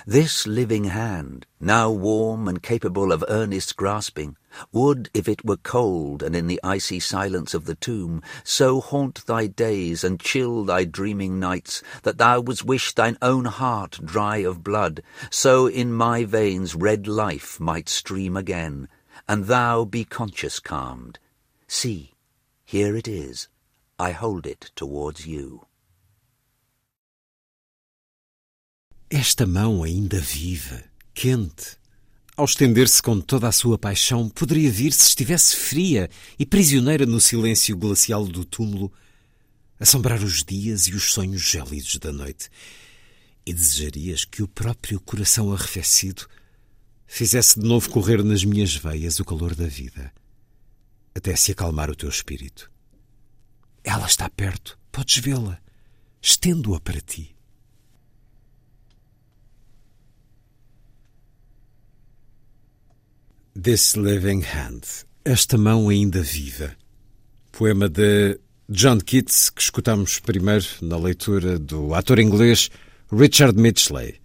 This living hand, now warm and capable of earnest grasping, would, if it were cold and in the icy silence of the tomb, so haunt thy days and chill thy dreaming nights, that thou wouldst wish thine own heart dry of blood, so in my veins red life might stream again, and thou be conscious calmed. See, here it is. I hold it towards you. Esta mão ainda viva, quente, ao estender-se com toda a sua paixão, poderia vir se estivesse fria e prisioneira no silêncio glacial do túmulo, assombrar os dias e os sonhos gélidos da noite. E desejarias que o próprio coração arrefecido fizesse de novo correr nas minhas veias o calor da vida, até se acalmar o teu espírito. Ela está perto, podes vê-la. Estendo-a para ti. This Living Hand, Esta Mão Ainda Viva. Poema de John Keats, que escutamos primeiro na leitura do ator inglês Richard Mitchley,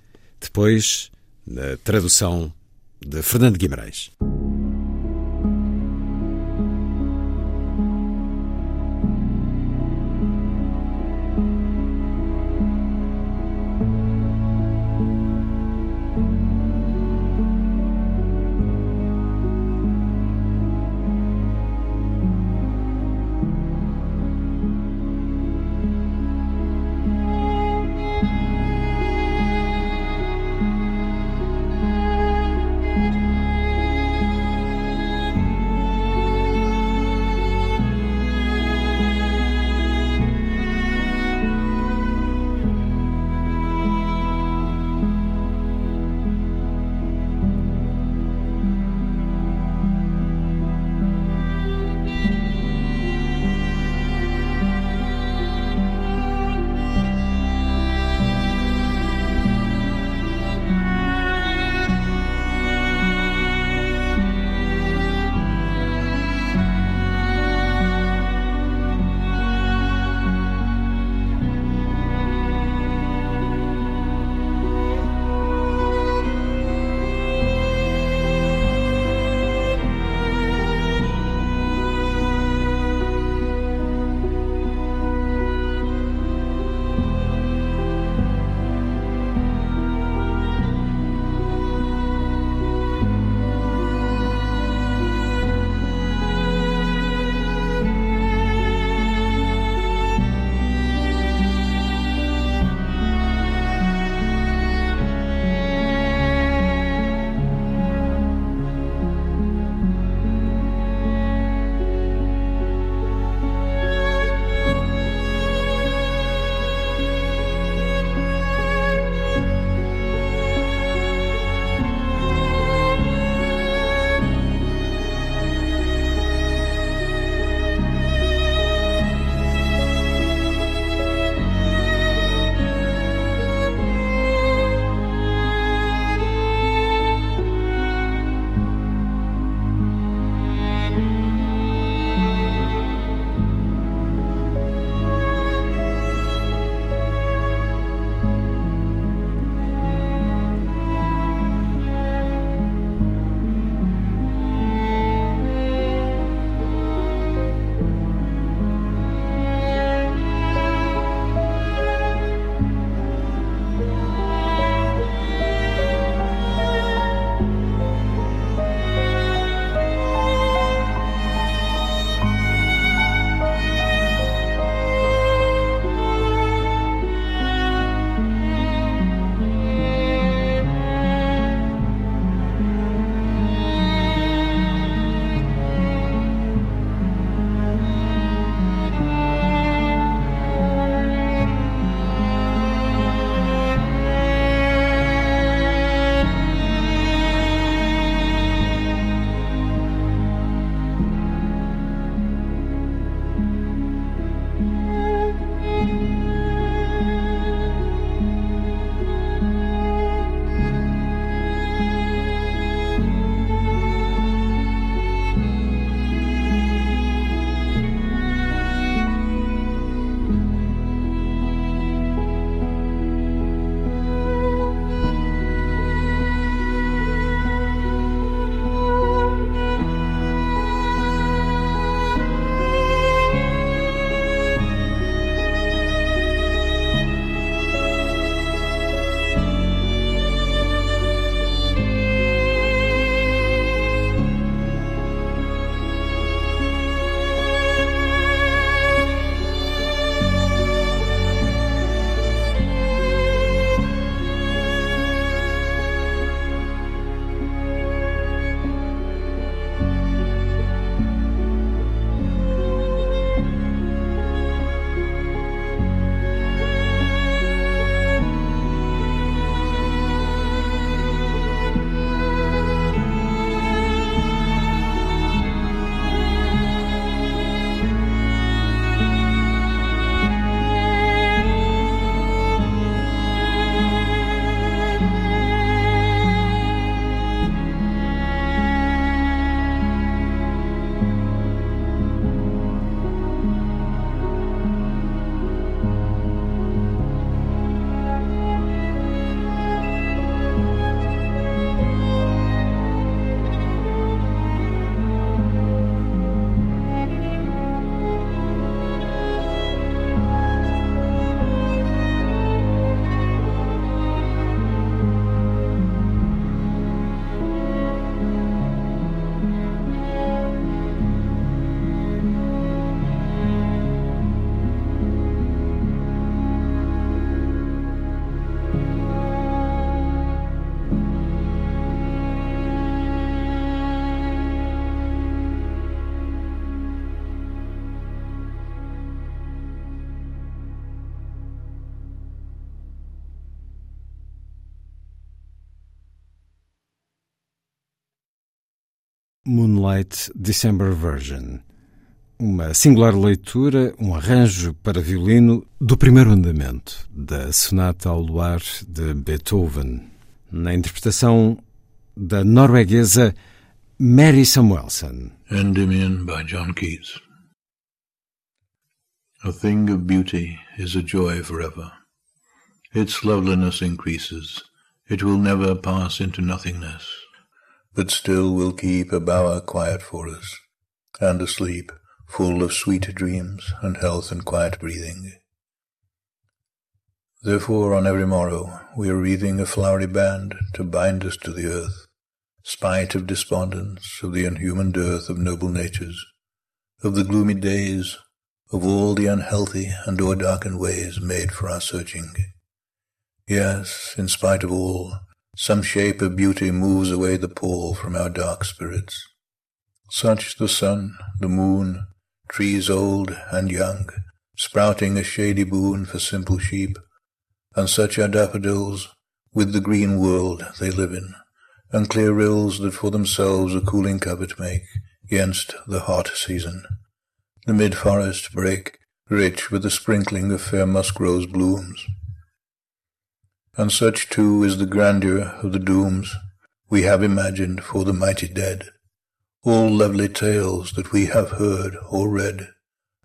depois na tradução de Fernando Guimarães. Moonlight December Version, uma singular leitura, um arranjo para violino do primeiro andamento da Sonata ao Luar de Beethoven, na interpretação da norueguesa Mary Samuelson. Endymion by John Keats. A thing of beauty is a joy forever. Its loveliness increases. It will never pass into nothingness, but still will keep a bower quiet for us, and a sleep full of sweet dreams and health and quiet breathing. Therefore on every morrow we are wreathing a flowery band to bind us to the earth, spite of despondence, of the inhuman dearth of noble natures, of the gloomy days, of all the unhealthy and o'er-darkened ways made for our searching. Yes, in spite of all, some shape of beauty moves away the pall from our dark spirits. Such the sun, the moon, trees old and young, sprouting a shady boon for simple sheep, and such are daffodils, with the green world they live in, and clear rills that for themselves a cooling covert make against the hot season. The mid-forest brake, rich with the sprinkling of fair musk rose blooms. And such too is the grandeur of the dooms we have imagined for the mighty dead, all lovely tales that we have heard or read,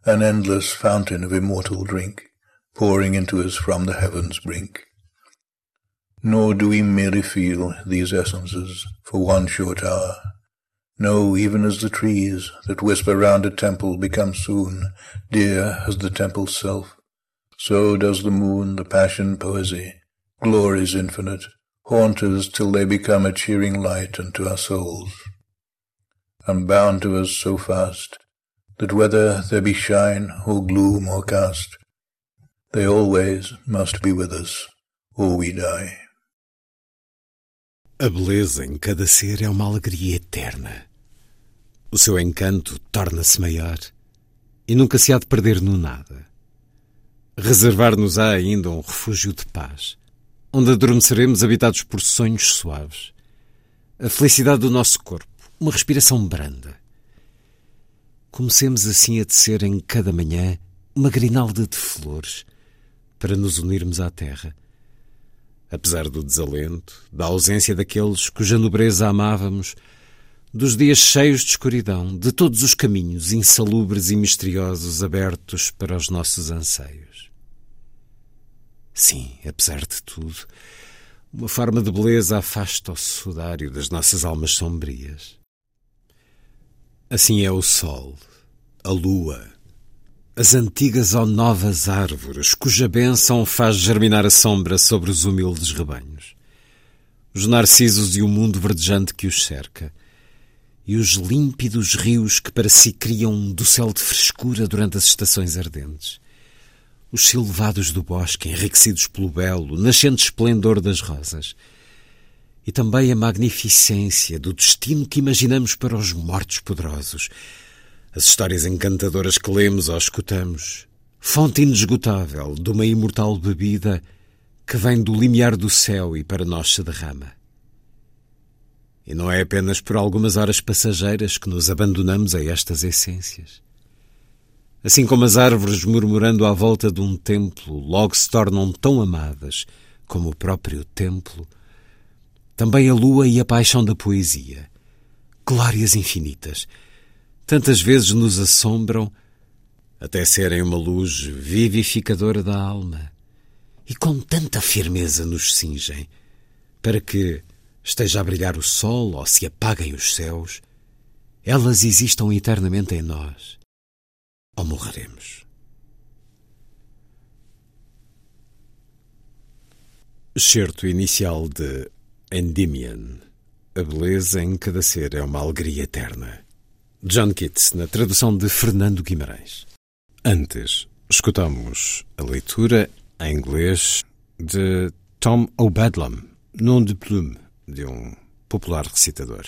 an endless fountain of immortal drink, pouring into us from the heavens' brink. Nor do we merely feel these essences for one short hour. No, even as the trees that whisper round a temple become soon dear as the temple's self, so does the moon, the passion poesy, glories infinite, haunt us till they become a cheering light unto our souls, and bound to us so fast, that whether there be shine or gloom or cast, they always must be with us, or we die. A beleza em cada ser é uma alegria eterna. O seu encanto torna-se maior e nunca se há de perder no nada. Reservar-nos-á ainda um refúgio de paz, onde adormeceremos habitados por sonhos suaves. A felicidade do nosso corpo, uma respiração branda. Comecemos assim a tecer em cada manhã uma grinalda de flores para nos unirmos à terra apesar do desalento, da ausência daqueles cuja nobreza amávamos, dos dias cheios de escuridão, de todos os caminhos insalubres e misteriosos abertos para os nossos anseios. Sim, apesar de tudo, uma forma de beleza afasta o sudário das nossas almas sombrias. Assim é o sol, a lua, as antigas ou novas árvores, cuja bênção faz germinar a sombra sobre os humildes rebanhos, os narcisos e o mundo verdejante que os cerca, e os límpidos rios que para si criam um docel de frescura durante as estações ardentes, os silvados do bosque enriquecidos pelo belo, nascente esplendor das rosas, e também a magnificência do destino que imaginamos para os mortos poderosos, as histórias encantadoras que lemos ou escutamos, fonte inesgotável de uma imortal bebida que vem do limiar do céu e para nós se derrama. E não é apenas por algumas horas passageiras que nos abandonamos a estas essências. Assim como as árvores murmurando à volta de um templo logo se tornam tão amadas como o próprio templo, também a lua e a paixão da poesia, glórias infinitas, tantas vezes nos assombram até serem uma luz vivificadora da alma e com tanta firmeza nos cingem para que, esteja a brilhar o sol ou se apaguem os céus, elas existam eternamente em nós ou morreremos. Certo inicial de Endymion. A beleza em cada ser é uma alegria eterna. John Keats, na tradução de Fernando Guimarães. Antes, escutamos a leitura em inglês de Tom O'Badlam, Nom de Plume, de um popular recitador.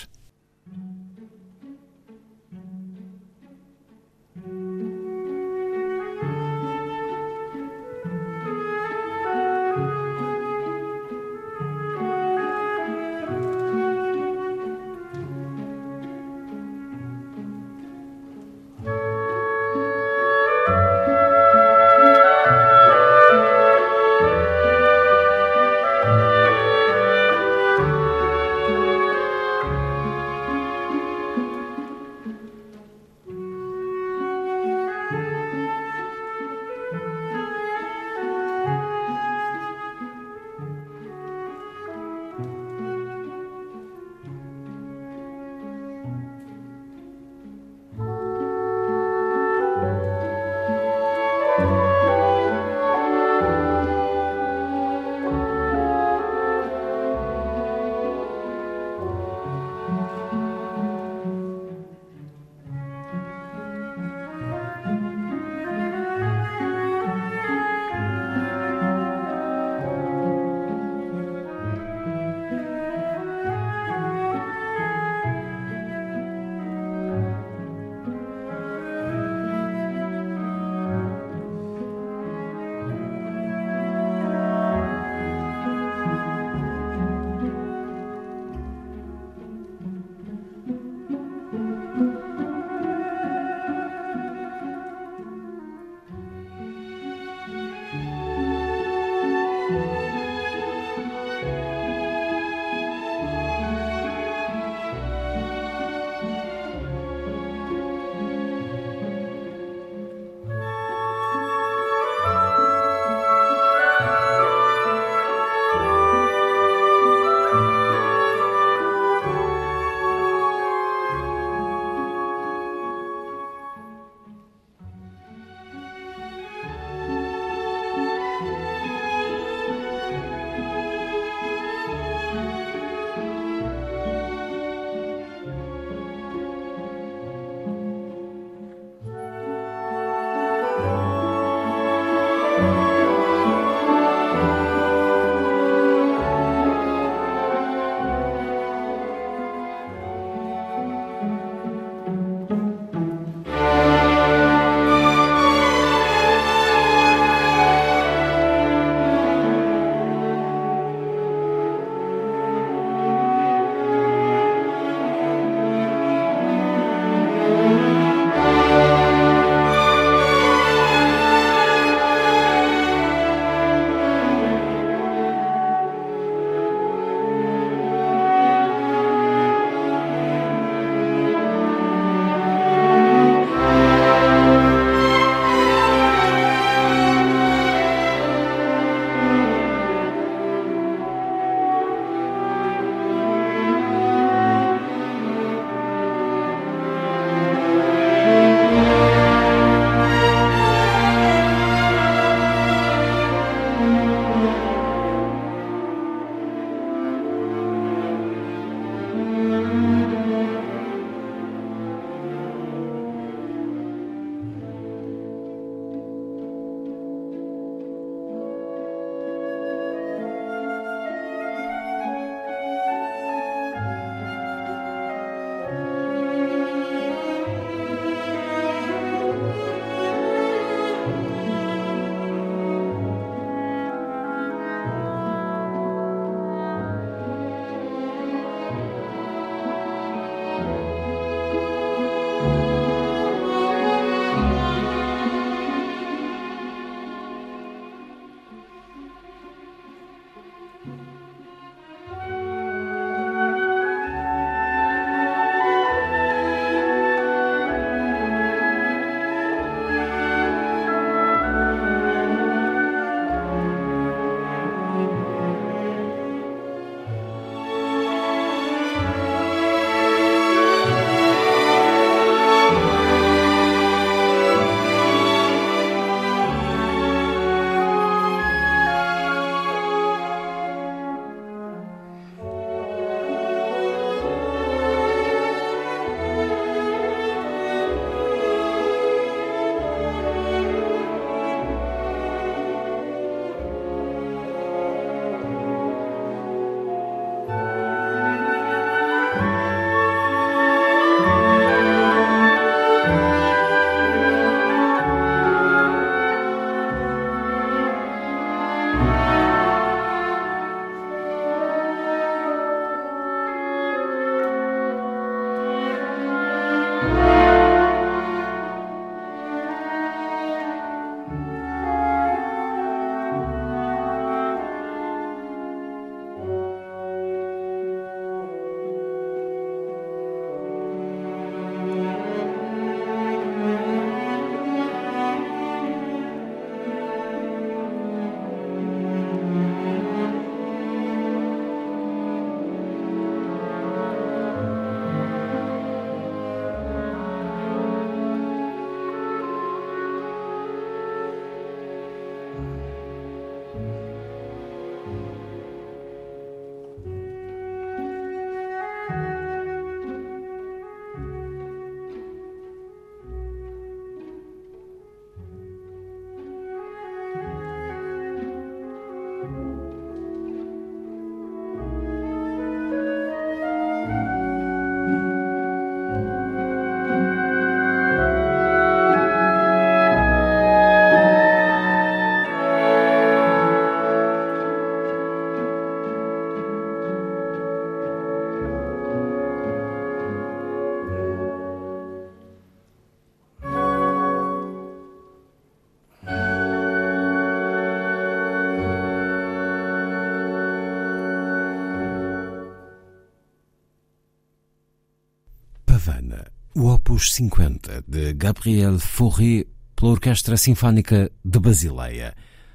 O 50 de Gabriel Fauré pela Orquestra Sinfónica de Basileia,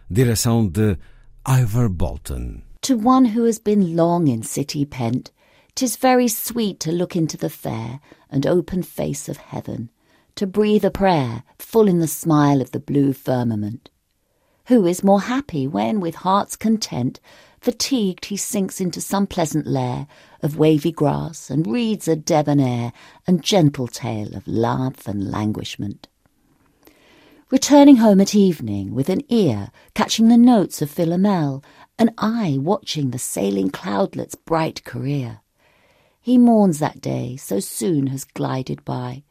direção de Ivor Bolton. To one who has been long in city pent, 'tis very sweet to look into the fair and open face of heaven, to breathe a prayer full in the smile of the blue firmament. Who is more happy when, with heart's content, fatigued he sinks into some pleasant lair of wavy grass and reads a debonair and gentle tale of love and languishment? Returning home at evening with an ear catching the notes of Philomel, an eye watching the sailing cloudlet's bright career. He mourns that day so soon has glided by,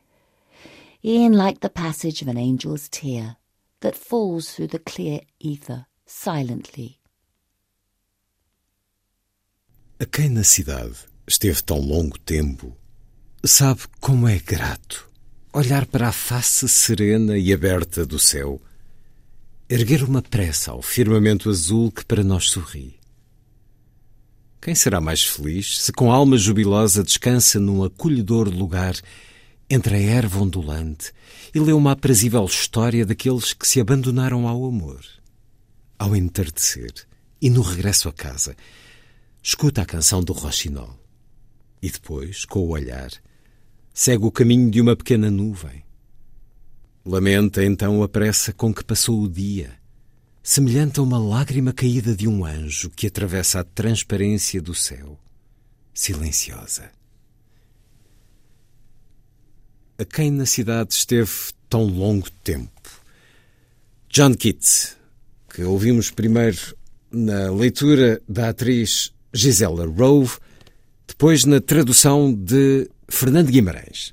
e'en like the passage of an angel's tear that falls through the clear ether silently. Quem na cidade esteve tão longo tempo, sabe como é grato olhar para a face serena e aberta do céu, erguer uma pressa ao firmamento azul que para nós sorri. Quem será mais feliz se com alma jubilosa descansa num acolhedor lugar entre a erva ondulante e lê uma aprazível história daqueles que se abandonaram ao amor? Ao entardecer e no regresso a casa, escuta a canção do Rochinol e depois, com o olhar, segue o caminho de uma pequena nuvem. Lamenta então a pressa com que passou o dia, semelhante a uma lágrima caída de um anjo que atravessa a transparência do céu, silenciosa. A quem na cidade esteve tão longo tempo? John Keats, que ouvimos primeiro na leitura da atriz Gisela Rove, depois na tradução de Fernando Guimarães.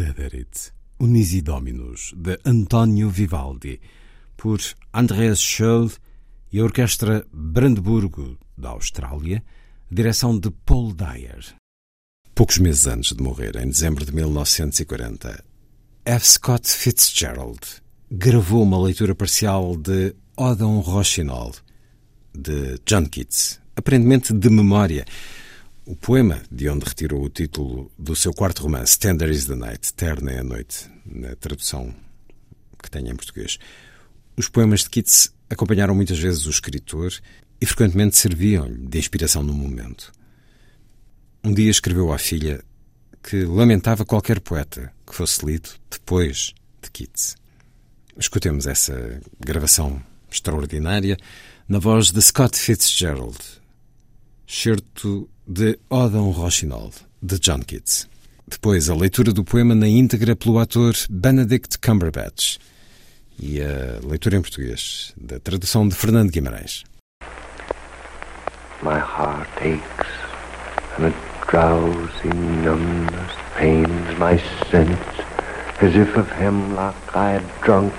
Dederit, Unisi Dominus, de António Vivaldi, por Andreas Scholl e a Orquestra Brandburgo, da Austrália, direção de Paul Dyer. Poucos meses antes de morrer, em dezembro de 1940, F. Scott Fitzgerald gravou uma leitura parcial de Odon Rochinol, de John Keats, aparentemente de memória. O poema de onde retirou o título do seu quarto romance, Tender is the Night, Terna é a Noite, na tradução que tenho em português. Os poemas de Keats acompanharam muitas vezes o escritor e frequentemente serviam-lhe de inspiração no momento. Um dia escreveu à filha que lamentava qualquer poeta que fosse lido depois de Keats. Escutemos essa gravação extraordinária na voz de Scott Fitzgerald, certo de Odon Rochinol, de John Keats. Depois, a leitura do poema na íntegra pelo ator Benedict Cumberbatch e a leitura em português, da tradução de Fernando Guimarães. My heart aches and a drowsy numbness pains my sense as if of hemlock I had drunk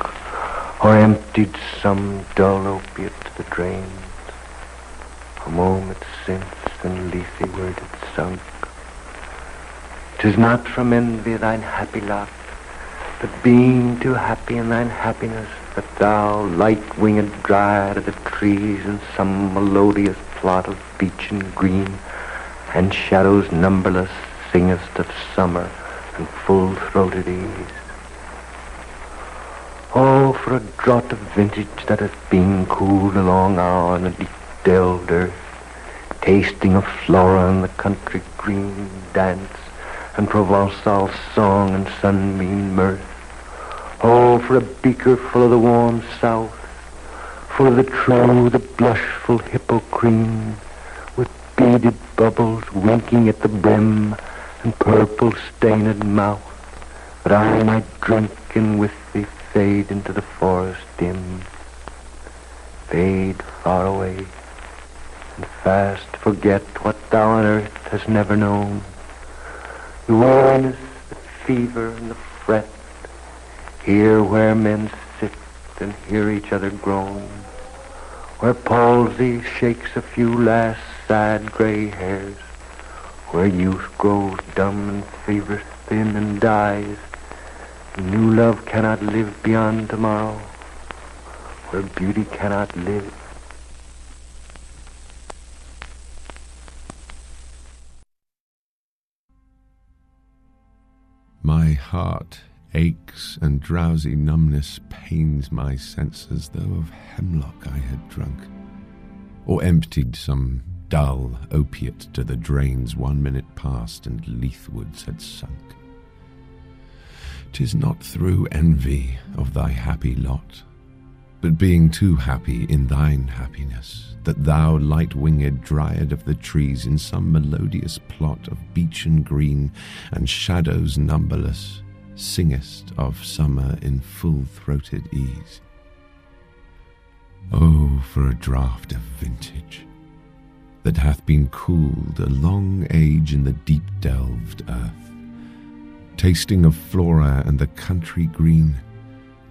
or emptied some dull opiate to the drains. A moment since and word it sunk. Tis not from envy thine happy lot, but being too happy in thine happiness, that thou, light-winged dryad of the trees, in some melodious plot of beech and green, and shadows numberless, singest of summer and full-throated ease. Oh, for a draught of vintage that has been cooled along hour in the deep delved earth, tasting of flora and the country green dance, and Provençal song and sunbeam mirth. Oh, for a beaker full of the warm south, full of the true, the blushful hippocrene, with beaded bubbles winking at the brim, and purple stained mouth, that I might drink and with thee fade into the forest dim, fade far away, and fast forget what thou on earth hast never known. The weariness, the fever, and the fret, here where men sit and hear each other groan, where palsy shakes a few last sad gray hairs, where youth grows dumb and fever thin and dies, New love cannot live beyond tomorrow, where beauty cannot live. My heart aches and drowsy numbness pains my senses, though of hemlock I had drunk, or emptied some dull opiate to the drains one minute past and Leithwoods had sunk. Tis not through envy of thy happy lot, but being too happy in thine happiness, that thou, light winged dryad of the trees, in some melodious plot of beechen green and shadows numberless, singest of summer in full throated ease. Oh, for a draught of vintage that hath been cooled a long age in the deep delved earth tasting of flora and the country green,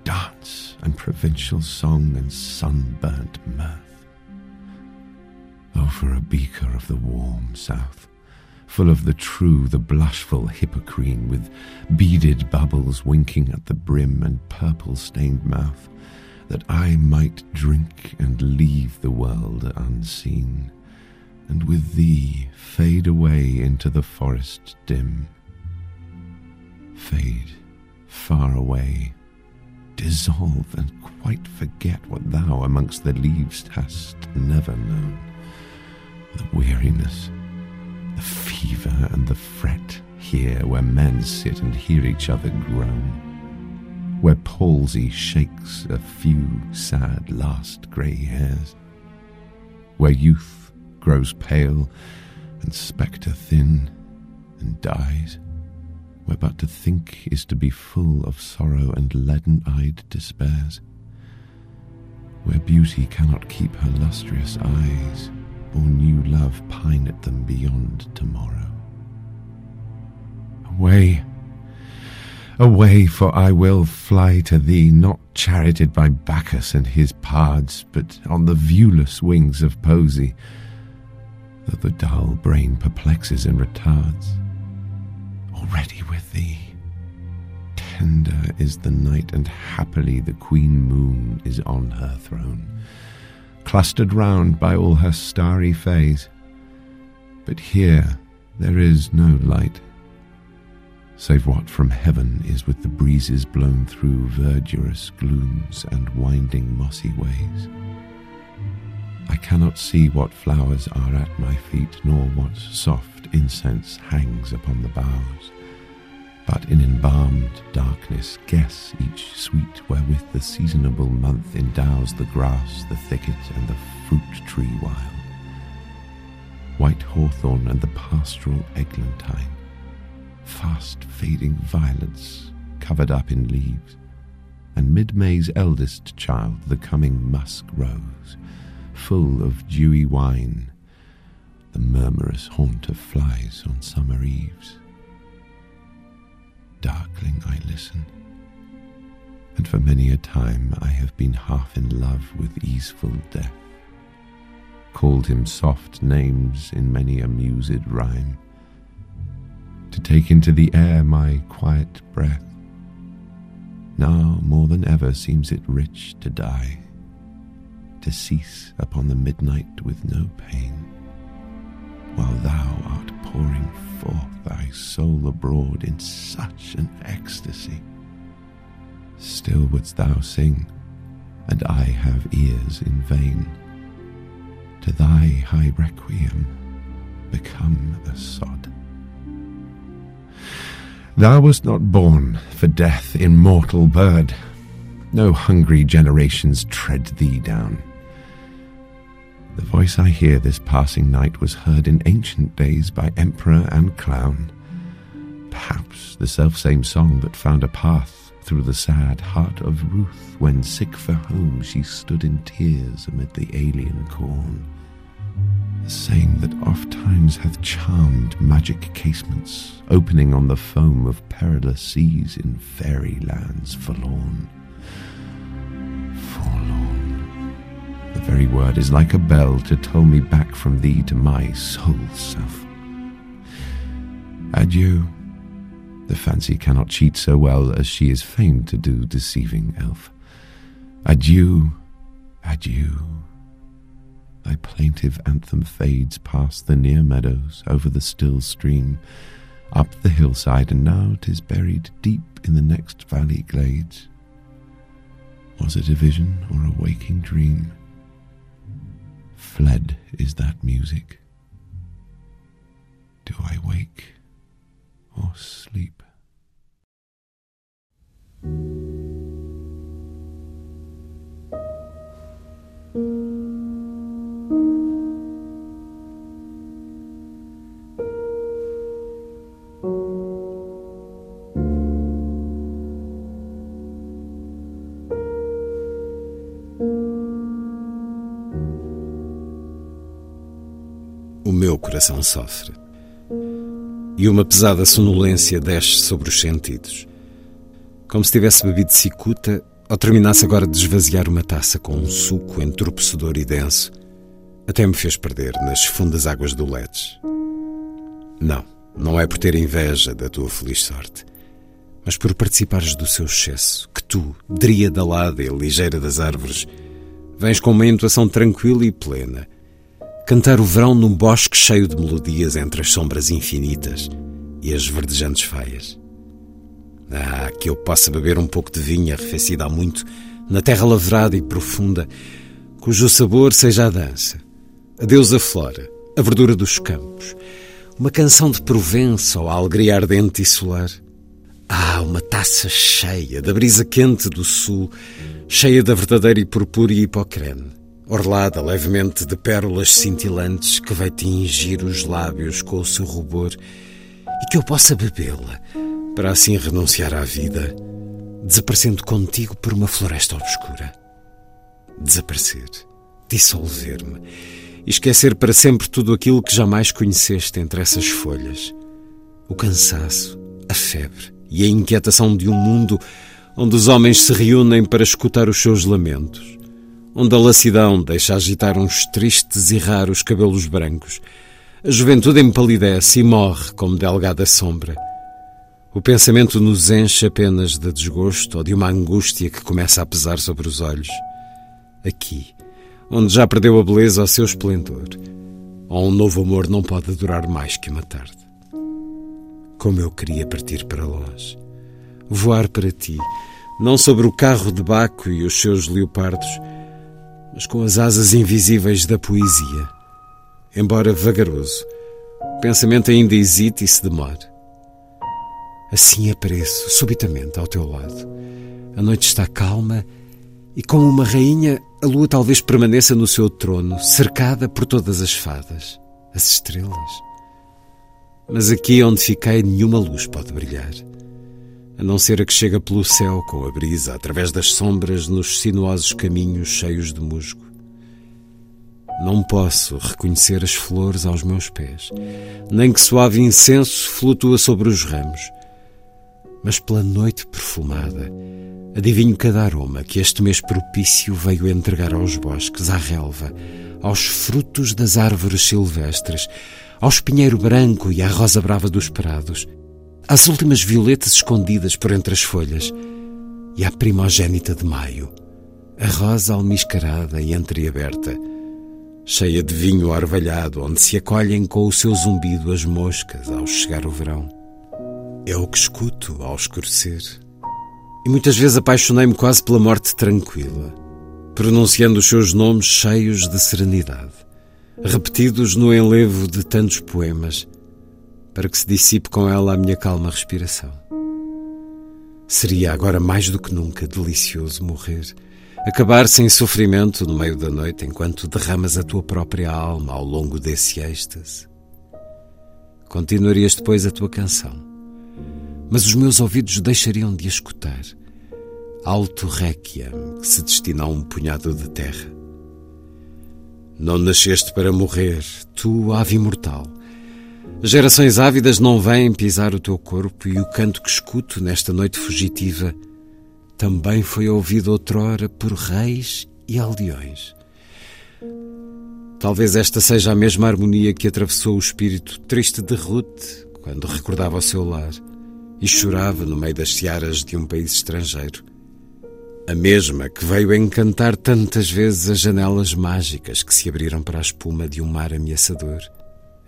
dance and provincial song and sunburnt mirth. Oh, for a beaker of the warm south, full of the true, the blushful hippocrene, with beaded bubbles winking at the brim and purple stained mouth, that I might drink and leave the world unseen, and with thee fade away into the forest dim fade far away, dissolve and quite forget what thou amongst the leaves hast never known. The weariness, the fever, and the fret here where men sit and hear each other groan, where palsy shakes a few sad last grey hairs, where youth grows pale and spectre thin and dies but to think is to be full of sorrow and leaden eyed despairs, where beauty cannot keep her lustrous eyes, or new love pine at them beyond tomorrow. Away, Away, for I will fly to thee, not charioted by Bacchus and his pards, but on the viewless wings of poesy, though the dull brain perplexes and retards. Already thee, tender is the night, and happily the queen moon is on her throne, clustered round by all her starry fays. But here there is no light save what from heaven is with the breezes blown through verdurous glooms and winding mossy ways. I cannot see what flowers are at my feet, nor what soft incense hangs upon the boughs, but in embalmed darkness guess each sweet wherewith the seasonable month endows the grass, the thicket, and the fruit tree wild. White hawthorn and the pastoral eglantine fast fading violets covered up in leaves, and mid May's eldest child, the coming musk rose, full of dewy wine, the murmurous haunt of flies on summer eves. Darkling I listen, and for many a time I have been half in love with easeful death, called him soft names in many a mused rhyme. To take into the air my quiet breath. Now more than ever seems it rich to die, to cease upon the midnight with no pain, while thou art pouring forth thy soul abroad in such an ecstasy. Still wouldst thou sing, and I have ears in vain. To thy high requiem become a sod. Thou wast not born for death, immortal bird. No hungry generations tread thee down. The voice I hear this passing night was heard in ancient days by emperor and clown. Perhaps the selfsame song that found a path through the sad heart of Ruth when, sick for home, she stood in tears amid the alien corn the same that oft times hath charmed magic casements, opening on the foam of perilous seas in fairy lands forlorn. Forlorn. The very word is like a bell to toll me back from thee to my sole self. Adieu. The fancy cannot cheat so well as she is famed to do, deceiving elf. Adieu, adieu. Thy plaintive anthem fades past the near meadows, over the still stream, up the hillside, and now 'tis buried deep in the next valley glades. Was it a vision or a waking dream? Fled is that music. Do I wake or sleep? Meu coração sofre. E uma pesada sonolência desce sobre os sentidos. Como se tivesse bebido cicuta ou terminasse agora de esvaziar uma taça com um suco entorpecedor e denso, até me fez perder nas fundas águas do Ledes. Não, não é por ter inveja da tua feliz sorte, mas por participares do seu excesso, que tu, dríada alada e ligeira das árvores, vens com uma intuação tranquila e plena, Cantar o verão num bosque cheio de melodias entre as sombras infinitas e as verdejantes faias. Ah, que eu possa beber um pouco de vinho arrefecida há muito, na terra lavrada e profunda, cujo sabor seja a dança, a deusa flora, a verdura dos campos, uma canção de Provença ou a alegria ardente e solar. Ah, uma taça cheia da brisa quente do sul, cheia da verdadeira e purpúrea hipocrene orlada levemente de pérolas cintilantes que vai tingir os lábios com o seu rubor e que eu possa bebê-la para assim renunciar à vida, desaparecendo contigo por uma floresta obscura. Desaparecer, dissolver-me e esquecer para sempre tudo aquilo que jamais conheceste entre essas folhas: o cansaço, a febre e a inquietação de um mundo onde os homens se reúnem para escutar os seus lamentos, onde a lassidão deixa agitar uns tristes e raros cabelos brancos, a juventude empalidece e morre como delgada sombra. O pensamento nos enche apenas de desgosto ou de uma angústia que começa a pesar sobre os olhos. Aqui, onde já perdeu a beleza ao seu esplendor, ou um novo amor não pode durar mais que uma tarde. Como eu queria partir para longe, voar para ti, não sobre o carro de Baco e os seus leopardos, mas com as asas invisíveis da poesia. Embora vagaroso, o pensamento ainda hesite e se demore. Assim apareço, subitamente, ao teu lado. A noite está calma e, como uma rainha, a lua talvez permaneça no seu trono, cercada por todas as fadas, as estrelas. Mas aqui onde fiquei, nenhuma luz pode brilhar, a não ser a que chega pelo céu com a brisa, através das sombras, nos sinuosos caminhos cheios de musgo. Não posso reconhecer as flores aos meus pés, nem que suave incenso flutua sobre os ramos mas pela noite perfumada, adivinho cada aroma que este mês propício veio entregar aos bosques, à relva, aos frutos das árvores silvestres, ao espinheiro branco e à rosa brava dos prados, às últimas violetas escondidas por entre as folhas e à primogênita de maio, a rosa almiscarada e entreaberta, cheia de vinho orvalhado, onde se acolhem com o seu zumbido as moscas ao chegar o verão. É o que escuto ao escurecer. E muitas vezes apaixonei-me quase pela morte tranquila, pronunciando os seus nomes cheios de serenidade, repetidos no enlevo de tantos poemas, para que se dissipe com ela a minha calma respiração. Seria agora mais do que nunca delicioso morrer, acabar sem sofrimento no meio da noite enquanto derramas a tua própria alma ao longo desse êxtase. Continuarias depois a tua canção mas os meus ouvidos deixariam de a escutar. Alto requiem que se destina a um punhado de terra. Não nasceste para morrer, tu, ave imortal. Gerações ávidas não vêm pisar o teu corpo e o canto que escuto nesta noite fugitiva também foi ouvido outrora por reis e aldeões. Talvez esta seja a mesma harmonia que atravessou o espírito triste de Ruth quando recordava o seu lar e chorava no meio das searas de um país estrangeiro. A mesma que veio encantar tantas vezes as janelas mágicas que se abriram para a espuma de um mar ameaçador,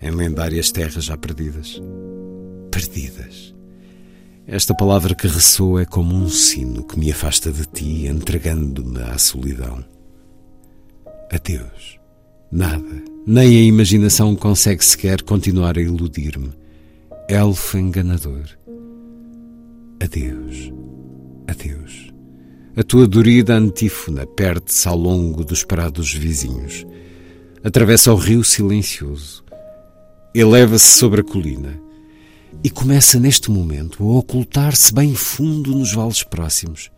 em lendárias terras já perdidas. Perdidas. Esta palavra que ressoa é como um sino que me afasta de ti, entregando-me à solidão. Adeus. Nada, nem a imaginação consegue sequer continuar a iludir-me. Elfo enganador Adeus, adeus. A tua dorida antífona perde-se ao longo dos prados vizinhos. Atravessa o rio silencioso. Eleva-se sobre a colina. E começa neste momento a ocultar-se bem fundo nos vales próximos.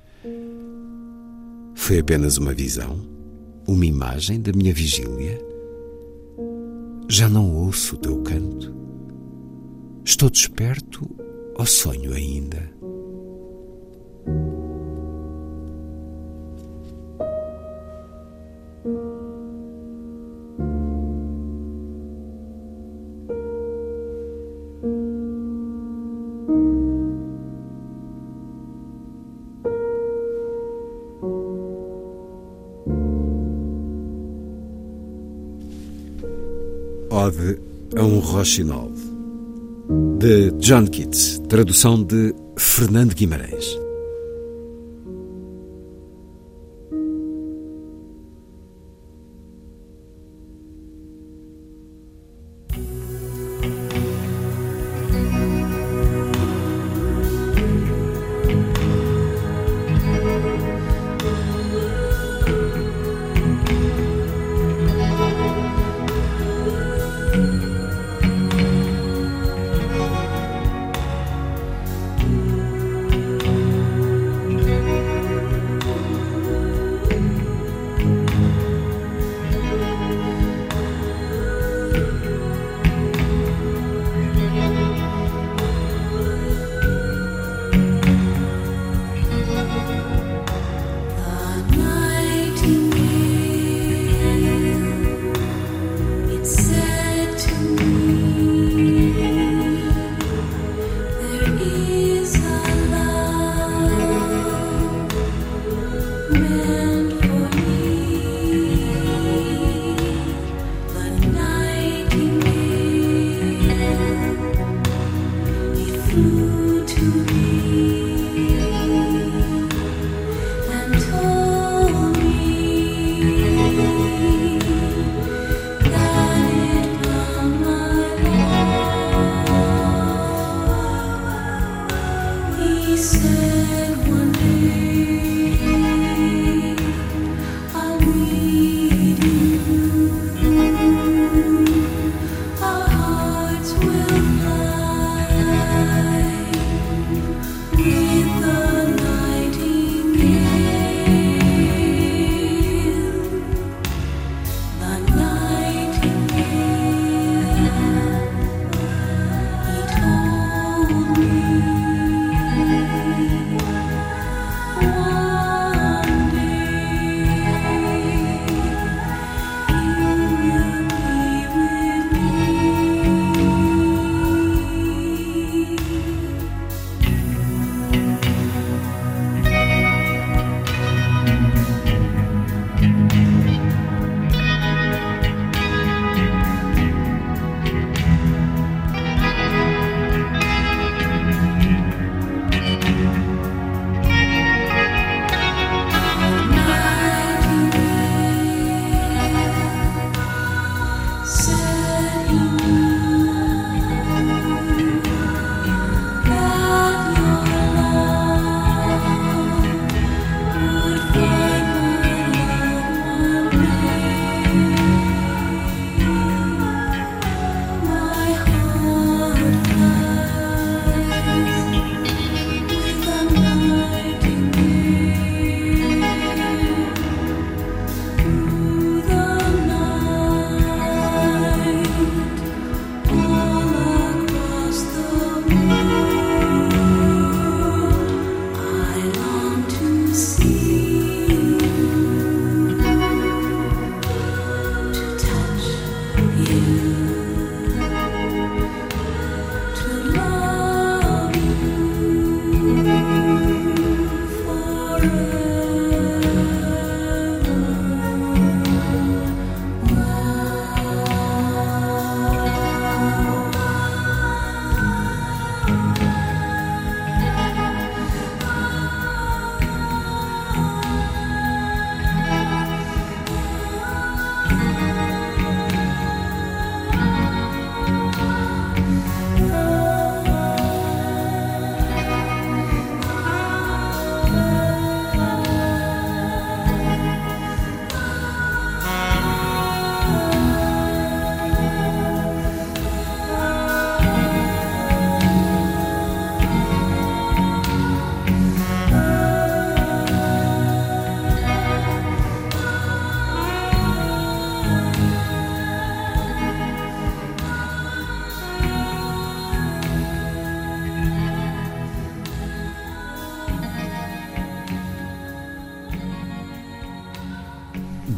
Foi apenas uma visão? Uma imagem da minha vigília? Já não ouço o teu canto? Estou desperto ou sonho ainda? Ode a um Rochinol, de John Keats, tradução de Fernando Guimarães.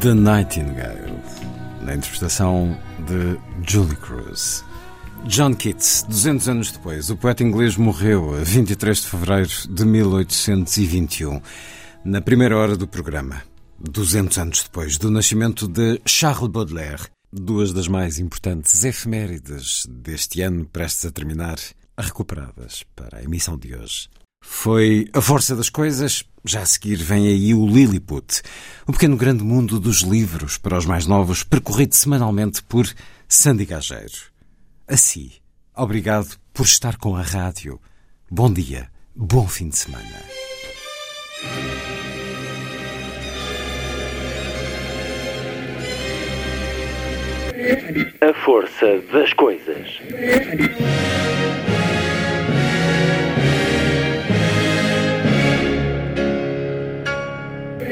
The Nightingale, na interpretação de Julie Cruz. John Keats, 200 anos depois, o poeta inglês morreu a 23 de fevereiro de 1821, na primeira hora do programa. 200 anos depois do nascimento de Charles Baudelaire, duas das mais importantes efemérides deste ano prestes a terminar, recuperadas para a emissão de hoje. Foi a força das coisas. Já a seguir vem aí o Lilliput, um pequeno grande mundo dos livros para os mais novos, percorrido semanalmente por Sandy Gageiro. Assim, obrigado por estar com a rádio. Bom dia, bom fim de semana. A força das coisas.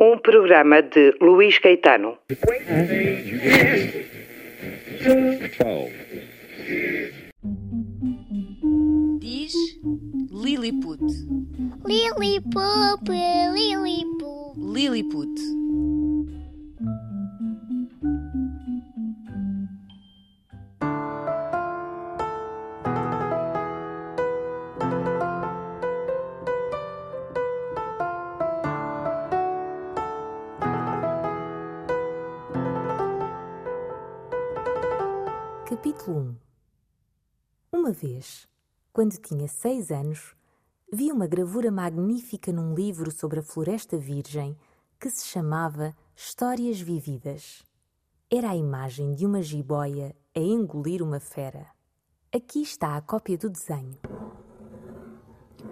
Um programa de Luís Caetano. Diz Lilliput. Lilliput, Lilliput. Lilliput. Capítulo 1 Uma vez, quando tinha seis anos, vi uma gravura magnífica num livro sobre a Floresta Virgem que se chamava Histórias Vividas. Era a imagem de uma jiboia a engolir uma fera. Aqui está a cópia do desenho.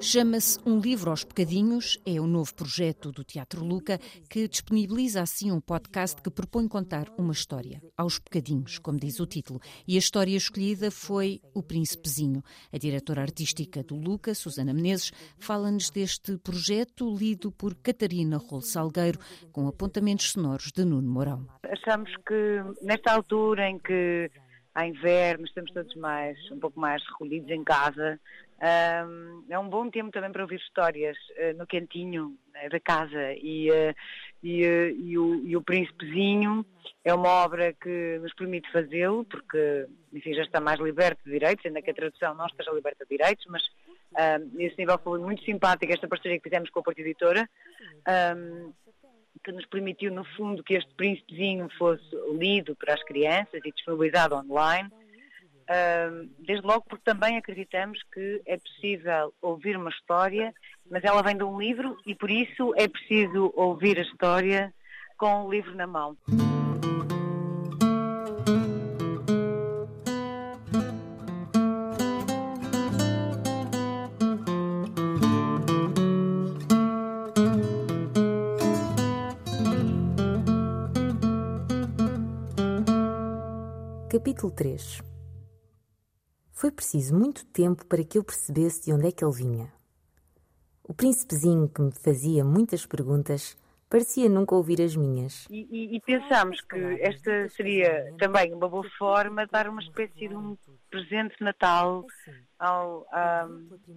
Chama-se Um Livro aos Bocadinhos, é o novo projeto do Teatro Luca, que disponibiliza assim um podcast que propõe contar uma história, aos bocadinhos, como diz o título. E a história escolhida foi O Príncipezinho. A diretora artística do Luca, Susana Menezes, fala-nos deste projeto lido por Catarina Rolo Salgueiro, com apontamentos sonoros de Nuno Mourão. Achamos que nesta altura em que há inverno, estamos todos mais, um pouco mais recolhidos em casa, um, é um bom tempo também para ouvir histórias uh, no cantinho né, da casa. E, uh, e, uh, e, o, e, o, Príncipezinho é uma obra que nos permite fazê-lo porque enfim, já está mais liberto de direitos, ainda que a tradução não esteja liberta de direitos, mas um, esse nível foi muito simpático, esta parceria que fizemos com a Porta Editora um, que nos permitiu no fundo que este Príncipezinho fosse lido para as crianças e disponibilizado online desde logo porque também acreditamos que é possível ouvir uma história, mas ela vem de um livro e por isso é preciso ouvir a história com o livro na mão. Capítulo 3 foi preciso muito tempo para que eu percebesse de onde é que ele vinha. O príncipezinho que me fazia muitas perguntas parecia nunca ouvir as minhas. E, e, e pensamos que esta seria também uma boa forma de dar uma espécie de um presente de Natal ao, a,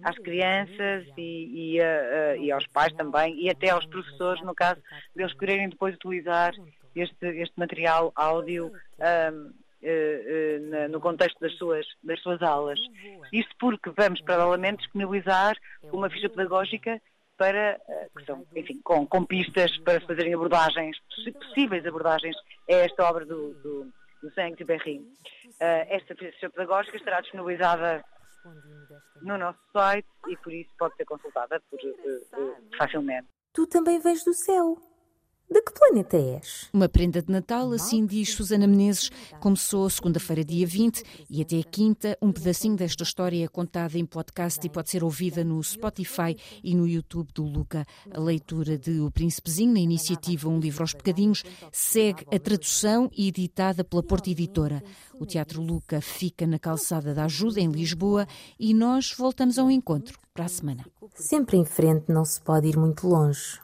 às crianças e, a, e, aos pais também, e até aos professores, no caso deles quererem depois utilizar este, este material áudio um, no contexto das suas, das suas aulas. Isto porque vamos, paralelamente, disponibilizar uma ficha pedagógica para, eh, que são, enfim, com, com pistas para se fazerem abordagens, possíveis abordagens a esta obra do, do, do Saint-Exupéry. esta ficha pedagógica estará disponibilizada no nosso site e por isso pode ser consultada por, facilmente. Tu também vens do céu. De que planeta és? Uma prenda de Natal, assim diz Susana Menezes. Começou segunda-feira, dia 20, e até quinta, um pedacinho desta história é contada em podcast e pode ser ouvida no Spotify e no YouTube do Luca. A leitura de O Príncipezinho, na iniciativa Um Livro aos Pecadinhos, segue a tradução e editada pela Porta Editora. O Teatro Luca fica na calçada da Ajuda, em Lisboa, e nós voltamos ao encontro para a semana. Sempre em frente não se pode ir muito longe.